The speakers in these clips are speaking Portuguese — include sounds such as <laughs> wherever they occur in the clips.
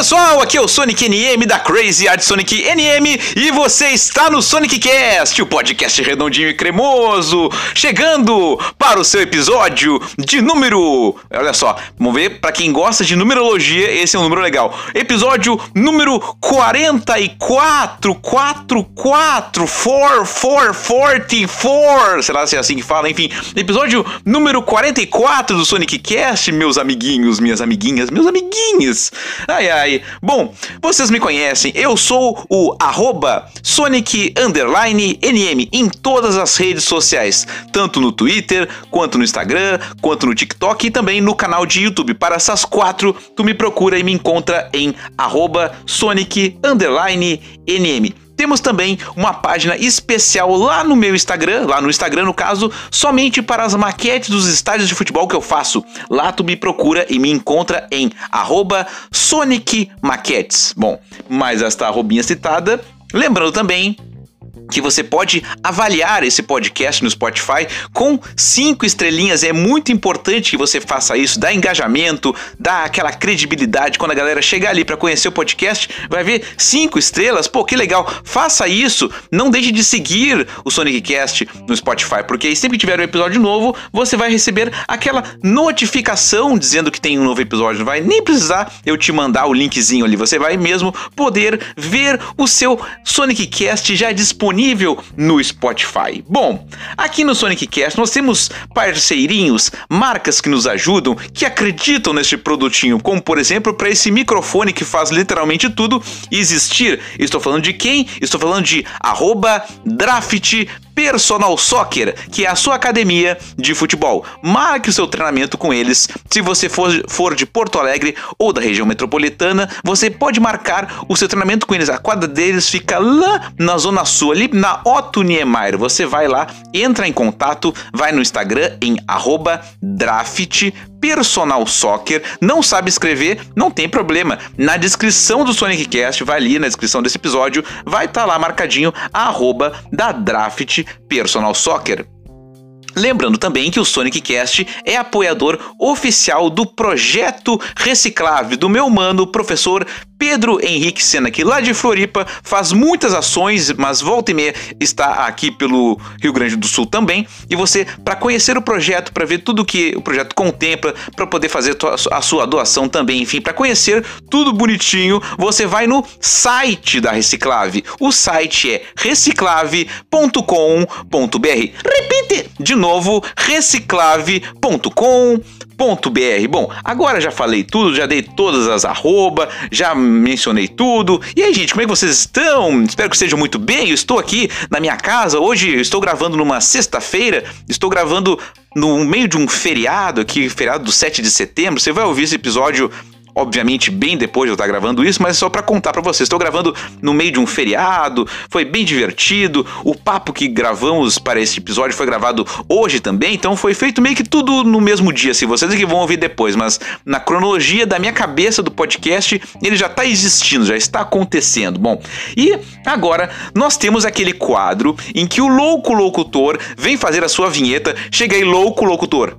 pessoal, aqui é o Sonic NM da Crazy Art Sonic NM e você está no Sonic Cast, o podcast redondinho e cremoso, chegando para o seu episódio de número. Olha só, vamos ver, para quem gosta de numerologia, esse é um número legal. Episódio número 44, 44, 4, 4, 44, será se é assim que fala? Enfim, episódio número 44 do Sonic Cast, meus amiguinhos, minhas amiguinhas, meus amiguinhos. Ai, ai. Bom, vocês me conhecem, eu sou o arroba Sonic NM em todas as redes sociais, tanto no Twitter, quanto no Instagram, quanto no TikTok e também no canal de YouTube. Para essas quatro, tu me procura e me encontra em arroba Sonic NM. Temos também uma página especial lá no meu Instagram, lá no Instagram no caso, somente para as maquetes dos estádios de futebol que eu faço. Lá tu me procura e me encontra em arroba Sonic Maquetes. Bom, mais esta arrobinha citada. Lembrando também que você pode avaliar esse podcast no Spotify com cinco estrelinhas. É muito importante que você faça isso, dá engajamento, dá aquela credibilidade. Quando a galera chegar ali para conhecer o podcast, vai ver cinco estrelas. Pô, que legal! Faça isso. Não deixe de seguir o Sonic Cast no Spotify, porque aí sempre que tiver um episódio novo, você vai receber aquela notificação dizendo que tem um novo episódio. Não vai nem precisar eu te mandar o linkzinho ali. Você vai mesmo poder ver o seu Sonic Cast já disponível no Spotify. Bom, aqui no Sonic Cast nós temos parceirinhos, marcas que nos ajudam, que acreditam neste produtinho, como por exemplo para esse microfone que faz literalmente tudo existir. Estou falando de quem? Estou falando de arroba draft Personal Soccer, que é a sua academia de futebol. Marque o seu treinamento com eles. Se você for, for de Porto Alegre ou da região metropolitana, você pode marcar o seu treinamento com eles. A quadra deles fica lá na Zona Sul, ali na Otto Niemeyer. Você vai lá, entra em contato, vai no Instagram em arroba draft Personal Soccer, não sabe escrever, não tem problema. Na descrição do Sonic Cast, vai ali na descrição desse episódio, vai estar tá lá marcadinho a arroba da Draft Personal Soccer. Lembrando também que o Sonic Cast é apoiador oficial do projeto Reciclave do meu mano, professor Pedro Henrique Sena, que lá de Floripa faz muitas ações, mas volta e meia está aqui pelo Rio Grande do Sul também. E você, para conhecer o projeto, para ver tudo que o projeto contempla, para poder fazer a sua doação também, enfim, para conhecer tudo bonitinho, você vai no site da Reciclave. O site é reciclave.com.br. Repite de novo, reciclave.com.br. Bom, agora já falei tudo, já dei todas as arroba, já mencionei tudo. E aí, gente, como é que vocês estão? Espero que estejam muito bem. Eu estou aqui na minha casa. Hoje eu estou gravando numa sexta-feira. Estou gravando no meio de um feriado aqui, feriado do 7 de setembro. Você vai ouvir esse episódio obviamente bem depois de eu estar gravando isso, mas só para contar para vocês. Estou gravando no meio de um feriado, foi bem divertido. O papo que gravamos para esse episódio foi gravado hoje também, então foi feito meio que tudo no mesmo dia, se vocês é que vão ouvir depois, mas na cronologia da minha cabeça do podcast, ele já está existindo, já está acontecendo. Bom, e agora nós temos aquele quadro em que o louco locutor vem fazer a sua vinheta. Chega aí, louco locutor.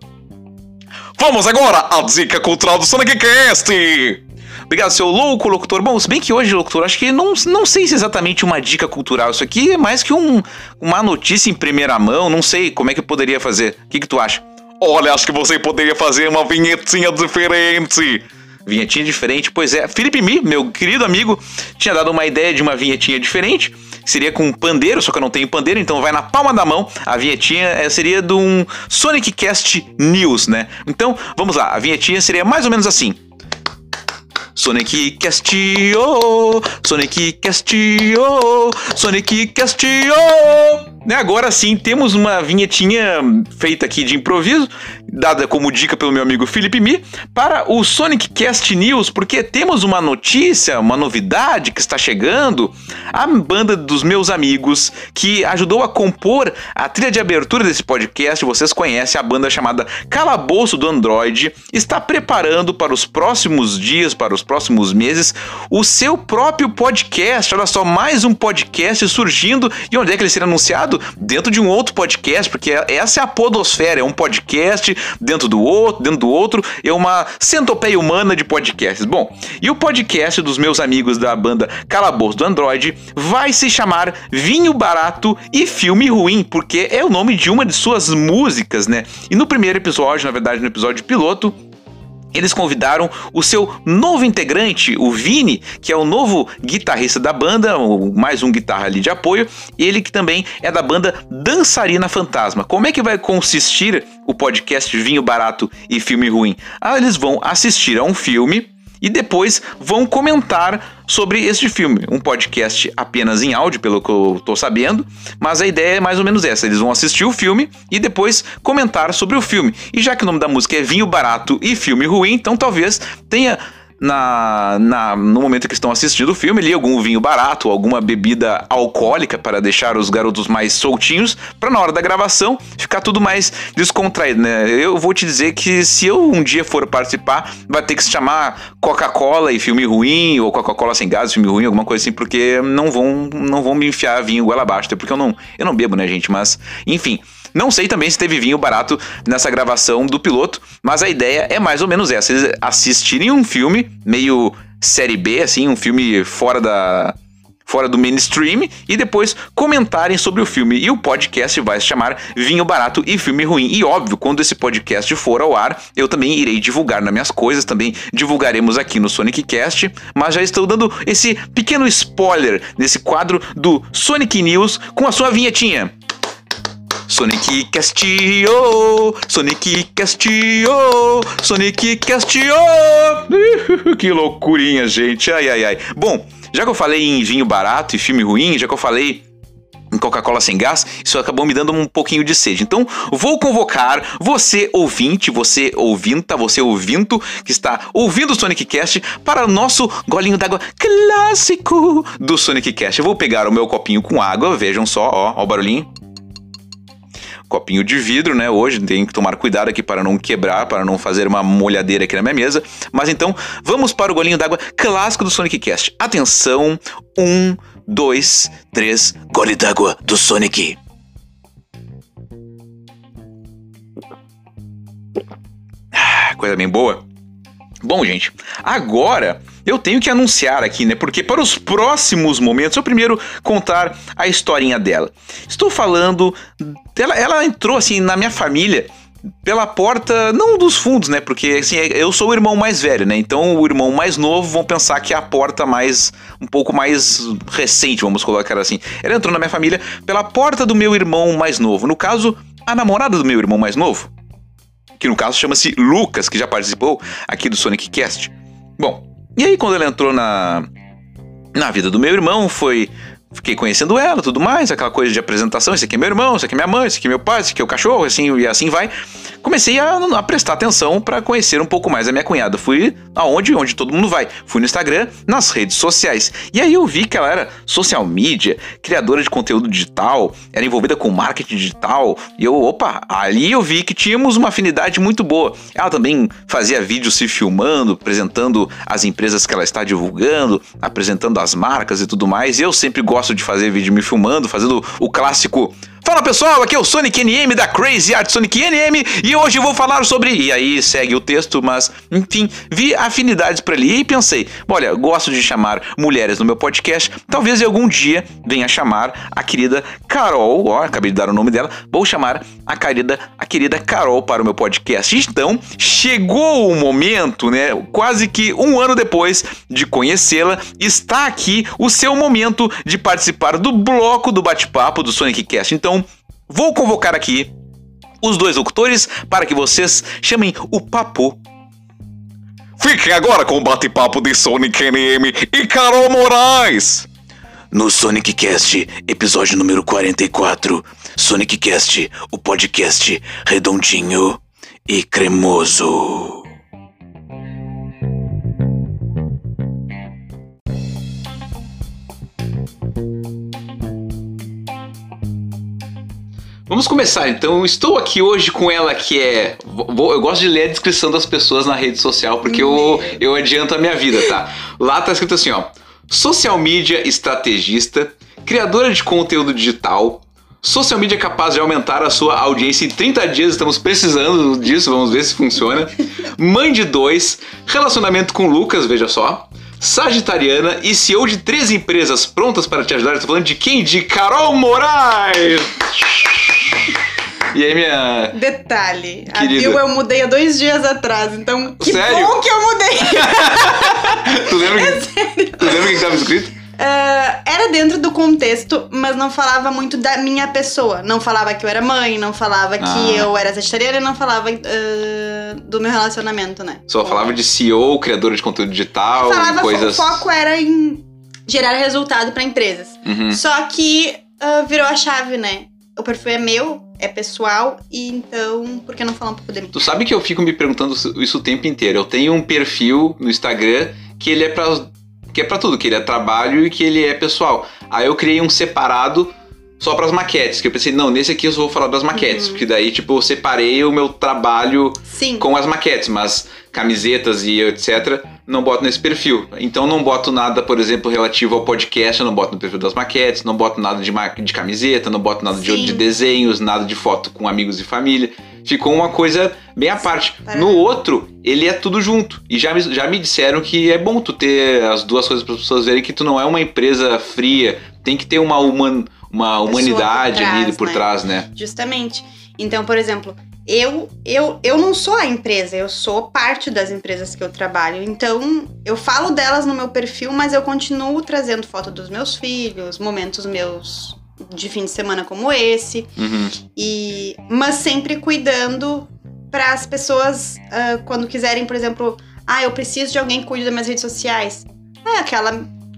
Vamos agora à dica cultural do Sonic Cast! Obrigado, seu louco locutor. Bom, se bem que hoje, locutor, acho que não, não sei se é exatamente uma dica cultural. Isso aqui é mais que um, uma notícia em primeira mão. Não sei como é que eu poderia fazer. O que, que tu acha? Olha, acho que você poderia fazer uma vinhetinha diferente. Vinhetinha diferente, pois é. Felipe Mi, meu querido amigo, tinha dado uma ideia de uma vinhetinha diferente. Seria com pandeiro, só que eu não tenho pandeiro, então vai na palma da mão. A vinhetinha é, seria de um Sonic Cast News, né? Então, vamos lá. A vinhetinha seria mais ou menos assim. Sonic Cast, oh, Sonic Cast, oh, Sonic Cast, oh. Né, agora sim, temos uma vinhetinha feita aqui de improviso, dada como dica pelo meu amigo Felipe Mi, para o Sonic Cast News, porque temos uma notícia, uma novidade que está chegando. A banda dos meus amigos que ajudou a compor a trilha de abertura desse podcast, vocês conhecem a banda chamada Calabouço do Android, está preparando para os próximos dias, para os próximos meses, o seu próprio podcast. Olha só, mais um podcast surgindo. E onde é que ele será anunciado? Dentro de um outro podcast, porque essa é a podosfera, é um podcast dentro do outro, dentro do outro, é uma centopeia humana de podcasts. Bom, e o podcast dos meus amigos da banda Calabouço do Android vai se chamar Vinho Barato e Filme Ruim, porque é o nome de uma de suas músicas, né? E no primeiro episódio, na verdade, no episódio piloto, eles convidaram o seu novo integrante, o Vini, que é o novo guitarrista da banda, mais um guitarra ali de apoio, ele que também é da banda Dançarina Fantasma. Como é que vai consistir o podcast Vinho Barato e Filme Ruim? Ah, eles vão assistir a um filme e depois vão comentar sobre este filme. Um podcast apenas em áudio, pelo que eu tô sabendo, mas a ideia é mais ou menos essa: eles vão assistir o filme e depois comentar sobre o filme. E já que o nome da música é Vinho Barato e Filme Ruim, então talvez tenha na, na, no momento que estão assistindo o filme, ali algum vinho barato, alguma bebida alcoólica para deixar os garotos mais soltinhos, para na hora da gravação ficar tudo mais descontraído, né? Eu vou te dizer que se eu um dia for participar, vai ter que se chamar Coca-Cola e filme ruim, ou Coca-Cola sem gás filme ruim, alguma coisa assim, porque não vão, não vão me enfiar vinho goela abaixo, porque eu não, eu não bebo, né, gente? Mas, enfim. Não sei também se teve vinho barato nessa gravação do piloto, mas a ideia é mais ou menos essa: eles assistirem um filme meio série B, assim, um filme fora da fora do mainstream e depois comentarem sobre o filme. E o podcast vai se chamar Vinho Barato e Filme Ruim. E óbvio, quando esse podcast for ao ar, eu também irei divulgar nas minhas coisas, também divulgaremos aqui no Sonic Cast, mas já estou dando esse pequeno spoiler nesse quadro do Sonic News com a sua vinhetinha. Sonic Castio, Sonic Castio, Sonic Castio. que loucurinha, gente. Ai, ai, ai. Bom, já que eu falei em vinho barato e filme ruim, já que eu falei em Coca-Cola sem gás, isso acabou me dando um pouquinho de sede. Então, vou convocar você ouvinte, você ouvinta, você ouvinto que está ouvindo o Sonic Cast para o nosso golinho d'água clássico do Sonic Cast. Eu vou pegar o meu copinho com água, vejam só, ó, ó o barulhinho copinho de vidro, né? Hoje tenho que tomar cuidado aqui para não quebrar, para não fazer uma molhadeira aqui na minha mesa. Mas então, vamos para o golinho d'água clássico do Sonic Cast. Atenção, um, dois, três, gole d'água do Sonic. Ah, coisa bem boa. Bom, gente, agora eu tenho que anunciar aqui, né? Porque para os próximos momentos, eu primeiro contar a historinha dela. Estou falando. Ela, ela entrou assim na minha família pela porta, não dos fundos, né? Porque assim, eu sou o irmão mais velho, né? Então o irmão mais novo vão pensar que é a porta mais um pouco mais recente, vamos colocar assim. Ela entrou na minha família pela porta do meu irmão mais novo. No caso, a namorada do meu irmão mais novo, que no caso chama-se Lucas, que já participou aqui do Sonic Cast. Bom, e aí, quando ela entrou na, na vida do meu irmão, foi. Fiquei conhecendo ela, tudo mais, aquela coisa de apresentação, esse aqui é meu irmão, esse aqui é minha mãe, esse aqui é meu pai, esse aqui é o cachorro, assim, e assim vai comecei a, a prestar atenção para conhecer um pouco mais a minha cunhada. Fui aonde onde todo mundo vai. Fui no Instagram, nas redes sociais. E aí eu vi que ela era social media, criadora de conteúdo digital, era envolvida com marketing digital. E eu, opa, ali eu vi que tínhamos uma afinidade muito boa. Ela também fazia vídeos se filmando, apresentando as empresas que ela está divulgando, apresentando as marcas e tudo mais. Eu sempre gosto de fazer vídeo me filmando, fazendo o clássico Fala pessoal, aqui é o Sonic NM da Crazy Art Sonic NM e hoje eu vou falar sobre. E aí segue o texto, mas enfim, vi afinidades para ali e pensei: olha, gosto de chamar mulheres no meu podcast, talvez eu algum dia venha chamar a querida Carol, ó, acabei de dar o nome dela, vou chamar a querida, a querida Carol para o meu podcast. Então, chegou o momento, né? Quase que um ano depois de conhecê-la, está aqui o seu momento de participar do bloco do bate-papo do Sonic Cast. Então, vou convocar aqui os dois locutores para que vocês chamem o papo. Fiquem agora com o bate-papo de Sonic NM e Carol Moraes. No Sonic Cast, episódio número 44. Sonic Cast, o podcast redondinho e cremoso. Vamos começar então. Estou aqui hoje com ela que é. Vou, eu gosto de ler a descrição das pessoas na rede social porque eu, eu adianto a minha vida, tá? Lá tá escrito assim, ó. Social media estrategista, criadora de conteúdo digital, social media capaz de aumentar a sua audiência em 30 dias, estamos precisando disso, vamos ver se funciona. Mãe de dois, relacionamento com Lucas, veja só. Sagitariana e CEO de três empresas prontas para te ajudar. Estou falando de quem? De Carol Moraes! E aí, minha. Detalhe, Querida. a bio eu mudei há dois dias atrás, então que Sério? bom que eu mudei! <laughs> tu lembra, é que, sério. tu lembra o que estava escrito? Ah, era dentro do contexto, mas não falava muito da minha pessoa. Não falava que eu era mãe, não falava Ah. que eu era sagitariana, não falava ah, do meu relacionamento, né? Só falava de CEO, criadora de conteúdo digital, falava, coisas. O foco era em gerar resultado pra empresas. Uhum. Só que ah, virou a chave, né? O perfil é meu, é pessoal, e então, por que não falar um pouco de? Tu sabe que eu fico me perguntando isso o tempo inteiro. Eu tenho um perfil no Instagram que ele é pra, que é pra tudo, que ele é trabalho e que ele é pessoal. Aí eu criei um separado só pras maquetes, que eu pensei, não, nesse aqui eu só vou falar das maquetes, Uhum. porque daí, tipo, eu separei o meu trabalho Sim. com as maquetes, mas camisetas e etc. não boto nesse perfil. Então não boto nada, por exemplo, relativo ao podcast, eu não boto no perfil das maquetes, não boto nada de, ma- de camiseta, não boto nada de, de desenhos, nada de foto com amigos e família. Ficou uma coisa bem à parte. Para- No outro, ele é tudo junto. E já me, já me disseram que é bom tu ter as duas coisas para as pessoas verem que tu não é uma empresa fria, tem que ter uma, human, uma humanidade por ali trás, por né? trás, né? Justamente. Então, por exemplo, eu, eu, eu não sou a empresa, eu sou parte das empresas que eu trabalho. Então, eu falo delas no meu perfil, mas eu continuo trazendo foto dos meus filhos, momentos meus de fim de semana como esse. Uhum. E, mas sempre cuidando para as pessoas, ah, quando quiserem, por exemplo, ah, eu preciso de alguém que cuide das minhas redes sociais. Ah, aquela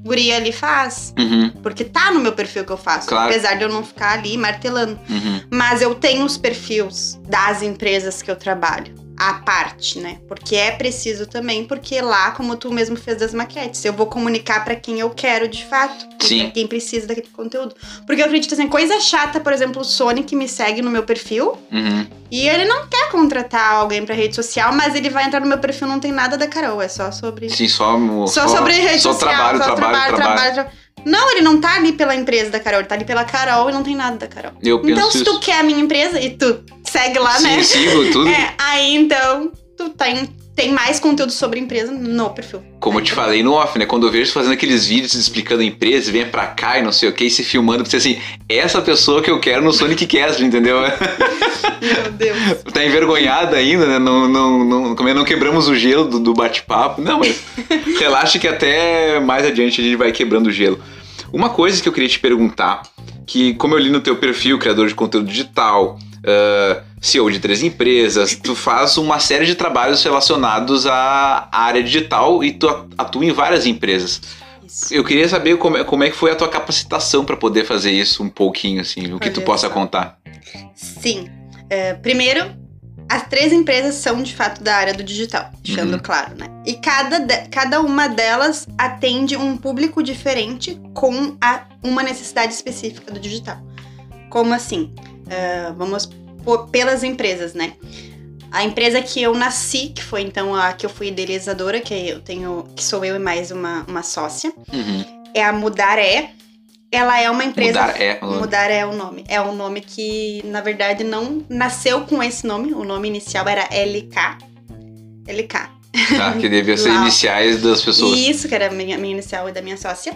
guria ali faz. Uhum. Porque tá no meu perfil que eu faço. Claro. Apesar de eu não ficar ali martelando. Uhum. Mas eu tenho os perfis das empresas que eu trabalho. À parte, né? Porque é preciso também, porque lá, como tu mesmo fez das maquetes, eu vou comunicar pra quem eu quero de fato. Sim. Pra quem precisa daquele conteúdo. Porque eu acredito assim, coisa chata, por exemplo, o Sonic me segue no meu perfil Uhum. e ele não quer contratar alguém pra rede social, mas ele vai entrar no meu perfil, não tem nada da Carol, é só sobre. Sim, só, Só, sobre rede só social. trabalho, só trabalho, trabalho, tra- Não, ele não tá ali pela empresa da Carol, ele tá ali pela Carol e não tem nada da Carol. Eu Então, se isso. tu quer a minha empresa e tu segue lá, Sim, né? sigo tudo. É, aí então tu tem, tem mais conteúdo sobre a empresa no perfil. Como eu te falei no off, né? Quando eu vejo você fazendo aqueles vídeos explicando a empresa, vem pra cá e não sei o que, e se filmando, pra ser assim, essa pessoa que eu quero no Sonic Cast, entendeu? <laughs> Meu Deus. tá envergonhada ainda, né? Não, não, não, como é, não quebramos o gelo do, do bate-papo. Não, mas <laughs> relaxa que até mais adiante a gente vai quebrando o gelo. Uma coisa que eu queria te perguntar, que como eu li no teu perfil, criador de conteúdo digital, ah, CEO de três empresas, tu faz uma série de trabalhos relacionados à área digital e tu atua em várias empresas. Eu queria saber como é, como é que foi a tua capacitação para poder fazer isso um pouquinho, assim, o que tu possa contar. Sim. É, primeiro, as três empresas são de fato da área do digital, deixando Uhum. claro, né? E cada, de- cada uma delas atende um público diferente com a- uma necessidade específica do digital. Como assim? É, vamos por- pelas empresas, né? A empresa que eu nasci, que foi então a que eu fui idealizadora, que eu tenho, que sou eu e mais uma, uma sócia, Uhum. é a Mudaré. Ela é uma empresa. Mudar é o nome. Mudar é o nome. É um nome que, na verdade, não nasceu com esse nome. O nome inicial era LK. LK. Tá, que devia ser iniciais das pessoas. Isso, que era a minha, minha inicial e da minha sócia.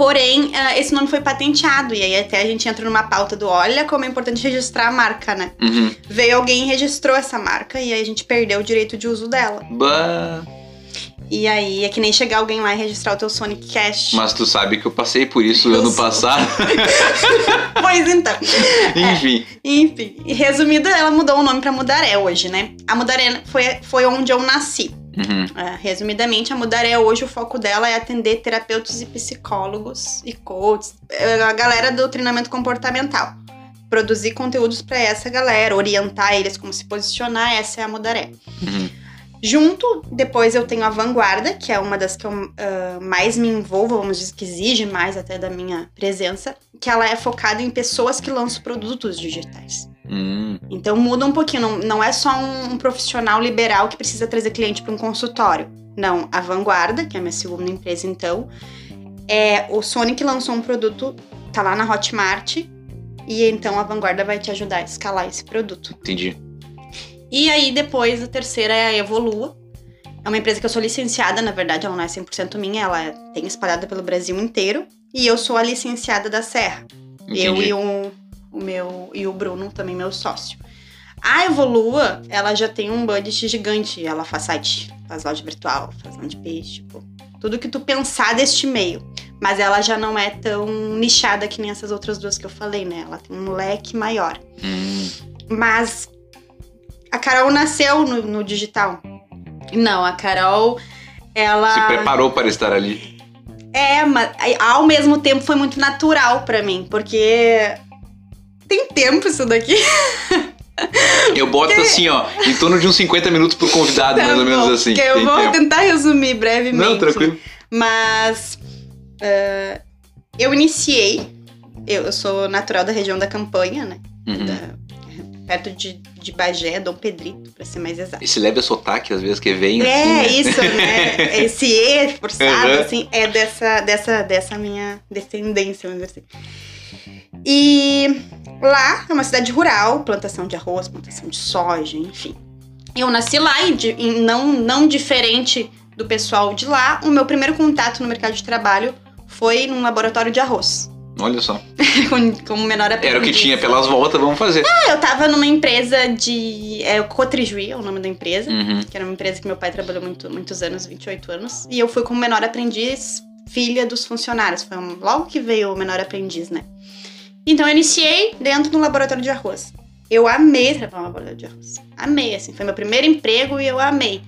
Porém, ah, esse nome foi patenteado. E aí até a gente entra numa pauta do olha como é importante registrar a marca, né? Uhum. Veio alguém e registrou essa marca e aí a gente perdeu o direito de uso dela. Bah. E aí é que nem chegar alguém lá e registrar o teu Sonic Cash. Mas tu sabe que eu passei por isso Eu ano passado. <laughs> Pois então. Enfim. Enfim, resumida, ela mudou o nome pra Mudaré hoje, né? A Mudaré foi, foi onde eu nasci. Uhum. É, resumidamente, a Mudaré hoje, o foco dela é atender terapeutas e psicólogos e coaches, é, a galera do treinamento comportamental. Produzir conteúdos pra essa galera, orientar eles como se posicionar, essa é a Mudaré. Uhum. Junto, depois eu tenho a Vanguarda, que é uma das que eu ah, mais me envolvo, vamos dizer que exige mais até da minha presença, que ela é focada em pessoas que lançam produtos digitais. Hum. Então muda um pouquinho, não, não é só um, um profissional liberal que precisa trazer cliente para um consultório. Não, a Vanguarda, que é a minha segunda empresa então, é o Sonic lançou um produto, tá lá na Hotmart, e então a Vanguarda vai te ajudar a escalar esse produto. Entendi. E aí depois a terceira é a Evolua. É uma empresa que eu sou licenciada, na verdade ela não é 100% minha, ela é- tem espalhada pelo Brasil inteiro, e eu sou a licenciada da Serra. Eu Entendi. e o, o meu e o Bruno, também meu sócio. A Evolua, ela já tem um budget gigante. Ela faz site, faz loja virtual, faz de peixe, tipo, tudo que tu pensar deste meio. Mas ela já não é tão nichada que nem essas outras duas que eu falei, né? Ela tem um leque maior. Hum. Mas a Carol nasceu no, no digital. Não, a Carol, ela. Se preparou para estar ali. É, mas ao mesmo tempo foi muito natural pra mim, porque tem tempo isso daqui. <laughs> Eu boto assim, ó, em torno de uns 50 minutos por convidado, mais ou menos assim. que eu Tem vou tempo. tentar resumir brevemente. Não, tranquilo. Mas ah, eu iniciei, eu, eu sou natural da região da Campanha, né? Uhum. Da- perto de, de Bagé, Dom Pedrito, pra ser mais exato. Esse leve sotaque, às vezes, que vem É, assim, né? isso, né? <laughs> Esse E forçado, Uhum. assim, é dessa, dessa, dessa minha descendência, vamos dizer assim. E lá é uma cidade rural, plantação de arroz, plantação de soja, enfim. Eu nasci lá e, de- e não, não diferente do pessoal de lá, o meu primeiro contato no mercado de trabalho foi num laboratório de arroz, Olha só. <laughs> com- como menor aprendiz. Era o que tinha pelas voltas, vamos fazer. Eu tava numa empresa de... É o Cotrijuí, é o nome da empresa Uhum. que era uma empresa que meu pai trabalhou muito, muitos anos, 28 anos. E eu fui como menor aprendiz, filha dos funcionários. Foi um- logo que veio o menor aprendiz, né? Então eu iniciei dentro do laboratório de arroz. Eu amei trabalhar no laboratório de arroz. Amei, assim. Foi meu primeiro emprego e eu amei.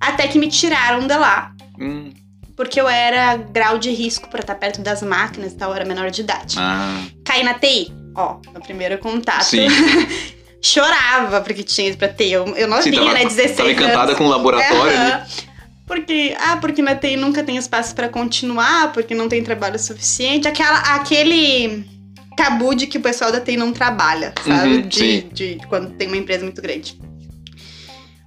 Até que me tiraram de lá. Hum. Porque eu era grau de risco pra estar perto das máquinas e tal, eu era menor de idade. Ah, Caí na TI. Ó, meu primeiro contato. sim. <laughs> Chorava porque tinha ido pra TI. Eu, eu novinha, Sim, tava, né? 16 tava encantada anos. com o laboratório ali. Aham. Porque, ah, porque na TI nunca tem espaço pra continuar, porque não tem trabalho suficiente. Aquela, aquele tabu de que o pessoal da TI não trabalha, sabe? Uhum, de, de quando tem uma empresa muito grande.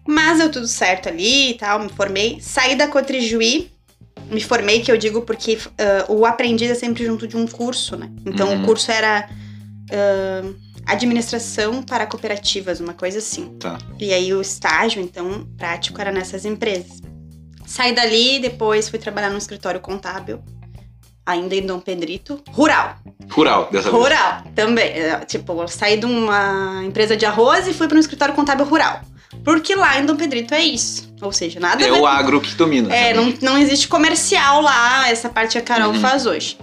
Mas deu tudo certo ali e tal, me formei. Saí da Cotrijuí, me formei, que eu digo porque ah, o aprendiz é sempre junto de um curso, né? Então Uhum. o curso era ah, administração para cooperativas, uma coisa assim. Tá. E aí o estágio, então, prático era nessas empresas. Saí dali, depois fui trabalhar no escritório contábil, ainda em Dom Pedrito, rural. Rural, dessa vez. Rural, também. É, Tipo, eu saí de uma empresa de arroz e fui para um escritório contábil rural. Porque lá em Dom Pedrito é isso. Ou seja, nada É o agro que domina. é, não, não existe comercial lá, essa parte a Carol Uhum. faz hoje.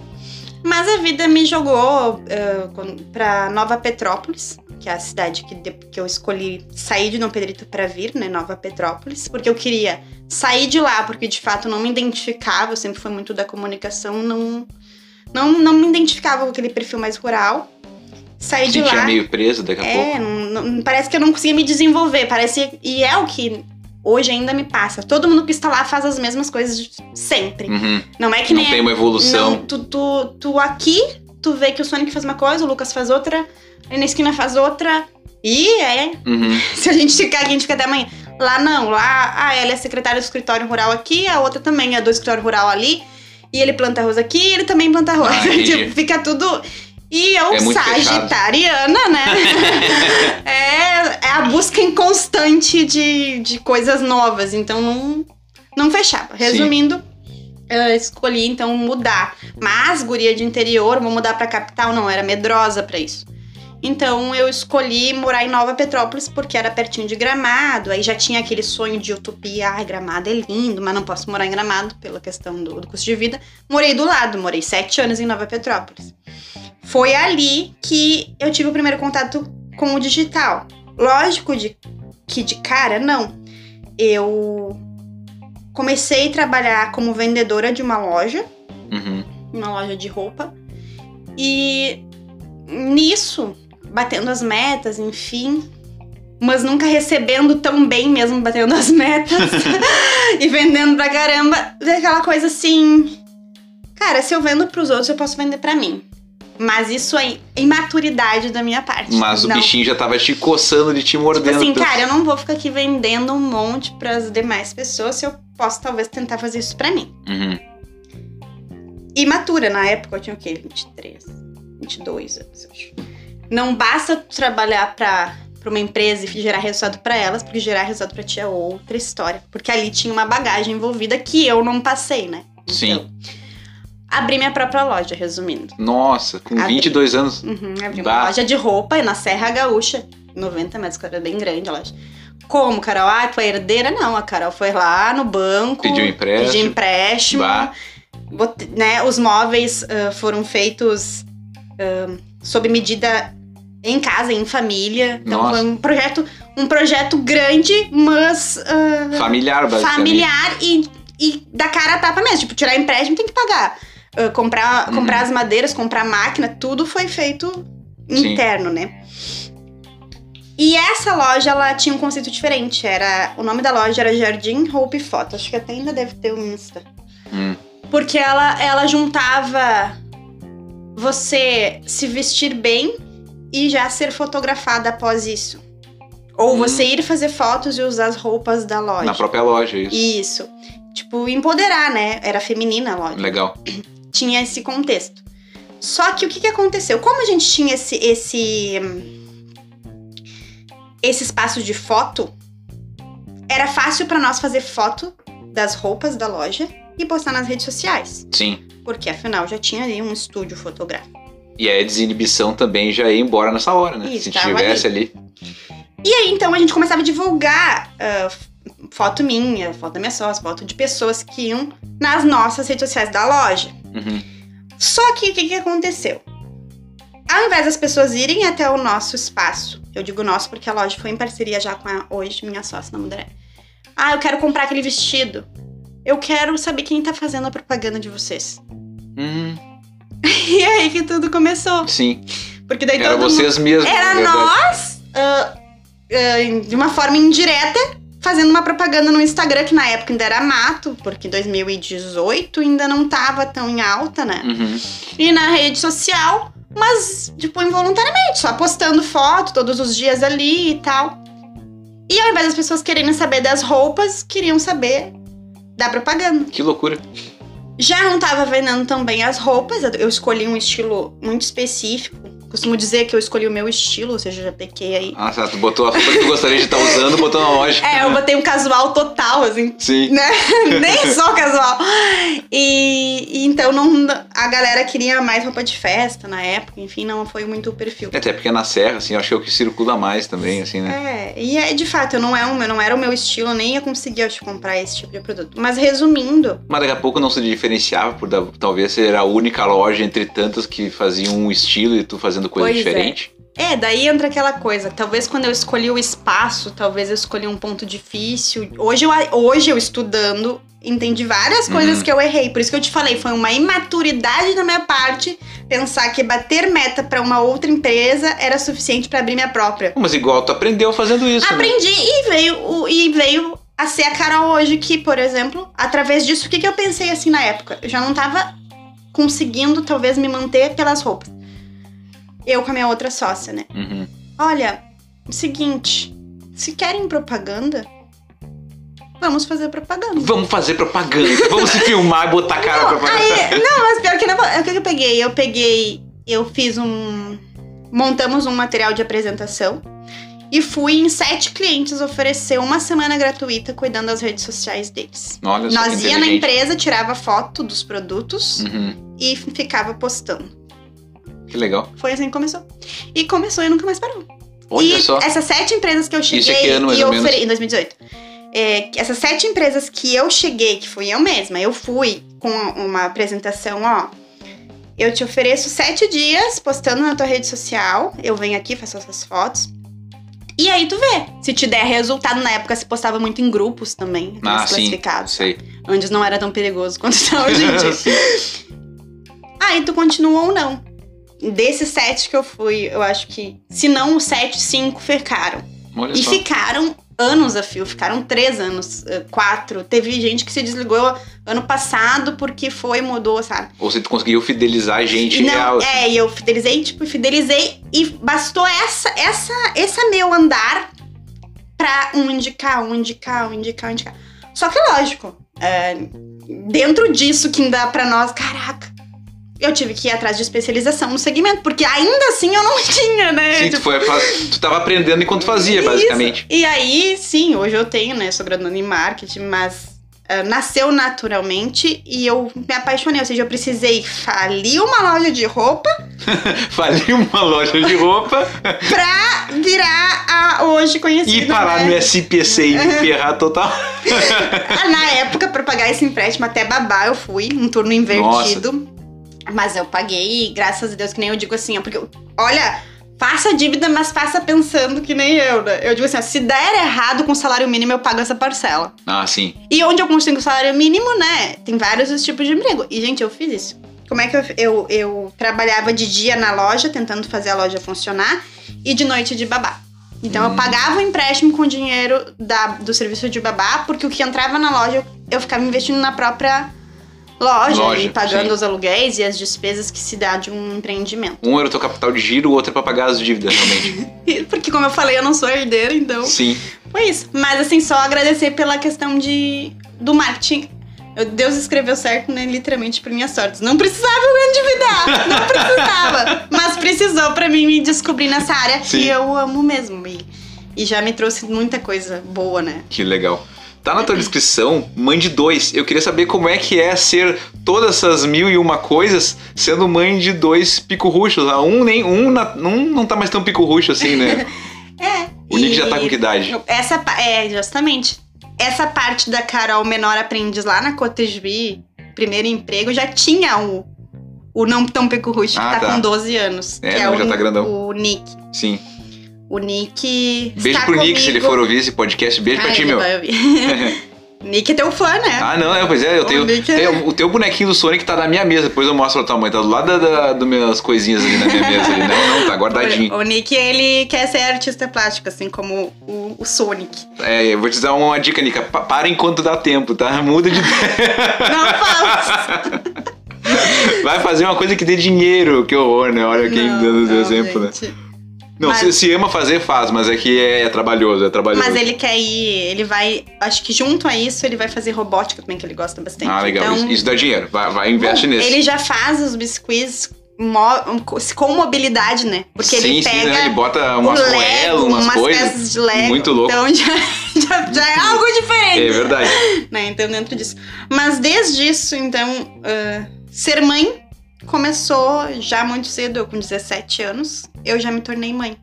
Mas a vida me jogou uh, quando- pra Nova Petrópolis, que é a cidade que, que eu escolhi sair de Dom Pedrito pra vir, né? Nova Petrópolis, porque eu queria sair de lá, porque de fato não me identificava, eu sempre fui muito da comunicação, não, não, não me identificava com aquele perfil mais rural. Saí de Sentia lá. meio preso daqui a pouco. É, não- não- parece que eu não conseguia me desenvolver. Parece, e é o que hoje ainda me passa. Todo mundo que está lá faz as mesmas coisas sempre. Uhum. Não é que Não nem. tem uma evolução. Não, tu, tu, tu aqui, tu vê que o Sonic faz uma coisa, o Lucas faz outra, aí na esquina faz outra. E é, Uhum. <laughs> se a gente ficar aqui, a gente fica até amanhã. Lá não, lá, ah, ela é secretária do escritório rural aqui, a outra também é do escritório rural ali. E ele planta arroz aqui e ele também planta arroz. Ah, <laughs> tipo, fica tudo. E eu, É muito sagitariana, né? <laughs> é, é a busca inconstante de, de coisas novas. Então não, não fechava. Resumindo, eu escolhi então mudar. Mas, guria de interior, vou mudar pra capital? Não, era medrosa pra isso. Então eu escolhi morar em Nova Petrópolis porque era pertinho de Gramado. Aí já tinha aquele sonho de utopia. Ai, Gramado é lindo, mas não posso morar em Gramado pela questão do, do custo de vida. Morei do lado, morei sete anos em Nova Petrópolis. Foi ali que eu tive o primeiro contato com o digital. Lógico de, que de cara, não. Eu comecei a trabalhar como vendedora de uma loja Uhum. uma loja de roupa. E nisso, batendo as metas, enfim, mas nunca recebendo tão bem mesmo batendo as metas <laughs> <laughs> e vendendo pra caramba, aquela coisa assim, cara, se eu vendo pros outros, eu posso vender pra mim. Mas isso é imaturidade da minha parte. Mas o não. bichinho já tava te coçando, de te Tipo mordendo. assim, pelo- cara, eu não vou ficar aqui vendendo um monte pras demais pessoas se eu posso talvez tentar fazer isso pra mim. Uhum. imatura. Na época eu tinha o quê? 23, 22 anos, eu acho. Não basta trabalhar pra, pra uma empresa e gerar resultado pra elas, porque gerar resultado pra ti é outra história. Porque ali tinha uma bagagem envolvida que eu não passei, né? Sim. Então, abri minha própria loja, resumindo. Nossa, com Abri. 22 anos. Uhum, abri uma loja de roupa na Serra Gaúcha, 90 metros quadrados, bem grande a loja. Como, Carol? Ah, tu é herdeira? Não, a Carol foi lá no banco. Pediu empréstimo. Pediu empréstimo. Bah. Bot- né, os móveis ah, foram feitos ah, sob medida em casa, em família. Então Nossa. foi um projeto, um projeto grande, mas ah, Familiar, basicamente. familiar e, e da cara a tapa mesmo. Tipo, tirar empréstimo tem que pagar. Ah, comprar, Uhum. comprar as madeiras, comprar máquina, tudo foi feito Sim. interno, né? E essa loja, ela tinha um conceito diferente. Era, o nome da loja era Jardim Roupa e Foto. Acho que até ainda deve ter um Insta. Hum. Porque ela, ela juntava você se vestir bem e já ser fotografada após isso. Ou Hum. você ir fazer fotos e usar as roupas da loja. Na própria loja, isso. Isso. Tipo, empoderar, né? Era feminina a loja. Legal. Tinha esse contexto. Só que o que, que aconteceu? Como a gente tinha esse, esse, esse espaço de foto, era fácil pra nós fazer foto das roupas da loja e postar nas redes sociais. Sim. Porque afinal já tinha ali um estúdio fotográfico. E aí a desinibição também já ia embora nessa hora, né? Isso, Se tivesse ali. E aí então a gente começava a divulgar f- foto minha, foto da minha sócia, foto de pessoas que iam nas nossas redes sociais da loja. Uhum. Só que o que, que aconteceu? Ao invés das pessoas irem até o nosso espaço, eu digo nosso porque a loja foi em parceria já com a hoje minha sócia na Mudaré. Ah, eu quero comprar aquele vestido. Eu quero saber quem tá fazendo a propaganda de vocês. Uhum. <laughs> E aí que tudo começou. Sim. Porque daí Era todo mundo. vocês mesmos. Era nós, ah, ah, de uma forma indireta, fazendo uma propaganda no Instagram, que na época ainda era mato, porque 2018 ainda não tava tão em alta, né? Uhum. E na rede social, mas, tipo, involuntariamente, só postando foto todos os dias ali e tal. E ao invés das pessoas quererem saber das roupas, queriam saber da propaganda. Que loucura. Já não tava vendendo tão bem as roupas, eu escolhi um estilo muito específico. Costumo dizer que eu escolhi o meu estilo, ou seja, já pequei aí. Ah, tá. Tu botou a roupa que tu gostaria de estar usando, botou na loja. É, eu botei um casual total, assim, Sim. né? <laughs> Nem só casual. E, e então não, a galera queria mais roupa de festa na época, enfim, não foi muito o perfil. Até porque é na serra, assim, eu acho que é o que circula mais também, assim, né? É, e é de fato, não, é um, não era o meu estilo, nem ia conseguir acho, comprar esse tipo de produto. Mas resumindo, Mas daqui a pouco não se diferenciava por talvez ser a única loja entre tantas que faziam um estilo e tu fazendo coisa Pois é. diferente. é, daí entra aquela coisa. Talvez quando eu escolhi o espaço, talvez eu escolhi um ponto difícil. Hoje eu, hoje eu estudando, entendi várias coisas Uhum. que eu errei. Por isso que eu te falei, foi uma imaturidade da minha parte pensar que bater meta pra uma outra empresa era suficiente pra abrir minha própria. Mas igual tu aprendeu fazendo isso, né? Aprendi e veio, e veio a ser a Carol hoje, que, por exemplo, através disso, o que, que eu pensei assim na época? Eu já não tava conseguindo, talvez, me manter pelas roupas. Eu com a minha outra sócia, né? Uhum. Olha, seguinte, se querem propaganda, Vamos fazer propaganda. Vamos fazer propaganda. Vamos se filmar e botar cara pra propaganda. Aí, não, mas pior que não. é O que eu peguei? Eu peguei. Eu fiz um. Montamos um material de apresentação e fui em sete clientes oferecer uma semana gratuita cuidando das redes sociais deles. Olha Nós ia na empresa, tirava foto dos produtos Uhum. e ficava postando. Que legal. Foi assim que começou. E começou e nunca mais parou. Olha e só. essas sete empresas que eu cheguei Isso é que ano, mais e ofere- em 2018. É, essas sete empresas que eu cheguei, que fui eu mesma, eu fui com uma apresentação, ó. Eu te ofereço sete dias postando na tua rede social. Eu venho aqui, faço essas fotos. E aí tu vê. Se te der resultado, na época se postava muito em grupos também, Ah, aqueles sim. classificados. Sei. Onde não era tão perigoso quanto está hoje em dia. <laughs> Aí tu continua ou não. Desses sete que eu fui, eu acho que, se não os sete, cinco ficaram. Olha E só. ficaram anos a fio, ficaram três anos, eh, quatro. Teve gente que se desligou ano passado porque foi, mudou, sabe? Ou você conseguiu fidelizar gente não, real. é, e eu fidelizei, tipo, fidelizei e bastou essa, essa, esse meu andar pra um indicar, um indicar, um indicar, um indicar. Só que lógico, é, dentro disso que dá pra nós, caraca, eu tive que ir atrás de especialização no segmento, porque ainda assim eu não <laughs> tinha, né? Sim, tu, foi, tu tava aprendendo enquanto fazia, basicamente. Isso. E aí, sim, hoje eu tenho, né? Sou graduando em marketing, mas ah, nasceu naturalmente e eu me apaixonei. Ou seja, eu precisei falir uma loja de roupa <laughs> Fali uma loja de roupa <laughs> pra virar a hoje conhecida. e parar né? no SPC e me ferrar total. Ah, Na época, pra pagar esse empréstimo até babá, eu fui, um turno invertido. Mas eu paguei, graças a Deus, que nem eu digo assim, ó, porque, olha, faça dívida, mas faça pensando que nem eu, né? Eu digo assim, ó, se der errado com salário mínimo, eu pago essa parcela. Ah, sim. E onde eu consigo salário mínimo, né? Tem vários tipos de emprego. E, gente, eu fiz isso. Como é que eu, eu, eu trabalhava de dia na loja, tentando fazer a loja funcionar, e de noite de babá. Então eu pagava o empréstimo com o dinheiro da, do serviço de babá, porque o que entrava na loja eu, eu ficava investindo na própria loja, Loja, e pagando sim. os aluguéis e as despesas que se dá de um empreendimento. Um era o teu capital de giro, o outro é pra pagar as dívidas, realmente. <laughs> Porque, como eu falei, eu não sou herdeira, então. Sim. Foi isso. Mas assim, só agradecer pela questão de do marketing. Eu- Deus escreveu certo, né? Literalmente por minhas sortes. Não precisava me endividar. Não precisava. <laughs> Mas precisou pra mim me descobrir nessa área Sim. que eu amo mesmo. E, e já me trouxe muita coisa boa, né? Que legal. Tá na tua descrição, mãe de dois. Eu queria saber como é que é ser todas essas mil e uma coisas sendo mãe de dois pico-ruxos. Ah, Um, nem, um, na- um não tá mais tão pico-ruxo assim, né? <laughs> É. O Nick já tá com que idade? Essa, é, justamente. Essa parte da Carol menor aprendiz lá na Cotejuí, primeiro emprego, já tinha o, o não tão peco ruxo, Ah, que tá, tá. com 12 anos. É, que não, é já o, tá grandão. o Nick. Sim. O Nick. Beijo pro Nick, se ele comigo- for ouvir esse podcast. Beijo pra Ah, ti, ele meu. <laughs> Nick é teu fã, né? Ah, não, é, pois é, eu O tenho. É- tem- o teu bonequinho do Sonic tá na minha mesa, depois eu mostro pra tua mãe. Tá do lado da, da, das minhas coisinhas ali na minha mesa. Ali. Não, não, tá guardadinho. O, o Nick, ele quer ser artista plástico, assim como o, o Sonic. É, eu vou te dar uma dica, Nica. Pa- Para enquanto dá tempo, tá? <laughs> Muda de. <laughs> Não faço! Vai fazer uma coisa que dê dinheiro. Que horror, né? Olha quem Não, dando não, exemplo, né? Não, Mas- se, se ama fazer, faz, mas é que é, trabalhoso, é trabalhoso. Mas ele quer ir, ele vai. Acho que junto a isso, ele vai fazer robótica também, que ele gosta bastante. Ah, legal. Então, Isso, isso dá dinheiro. Vai, vai investe Bom, nesse. Ele já faz os biscuits com mobilidade, né? Porque sim, ele sim, pega né? Ele bota umas Lego, coelas, umas, umas coisas. peças de Lego. Muito louco. Então já, <laughs> já, já é algo diferente. É verdade. <laughs> né? Então, dentro disso. Mas desde isso, então, ah, ser mãe começou já muito cedo. Eu, com 17 anos, eu já me tornei mãe.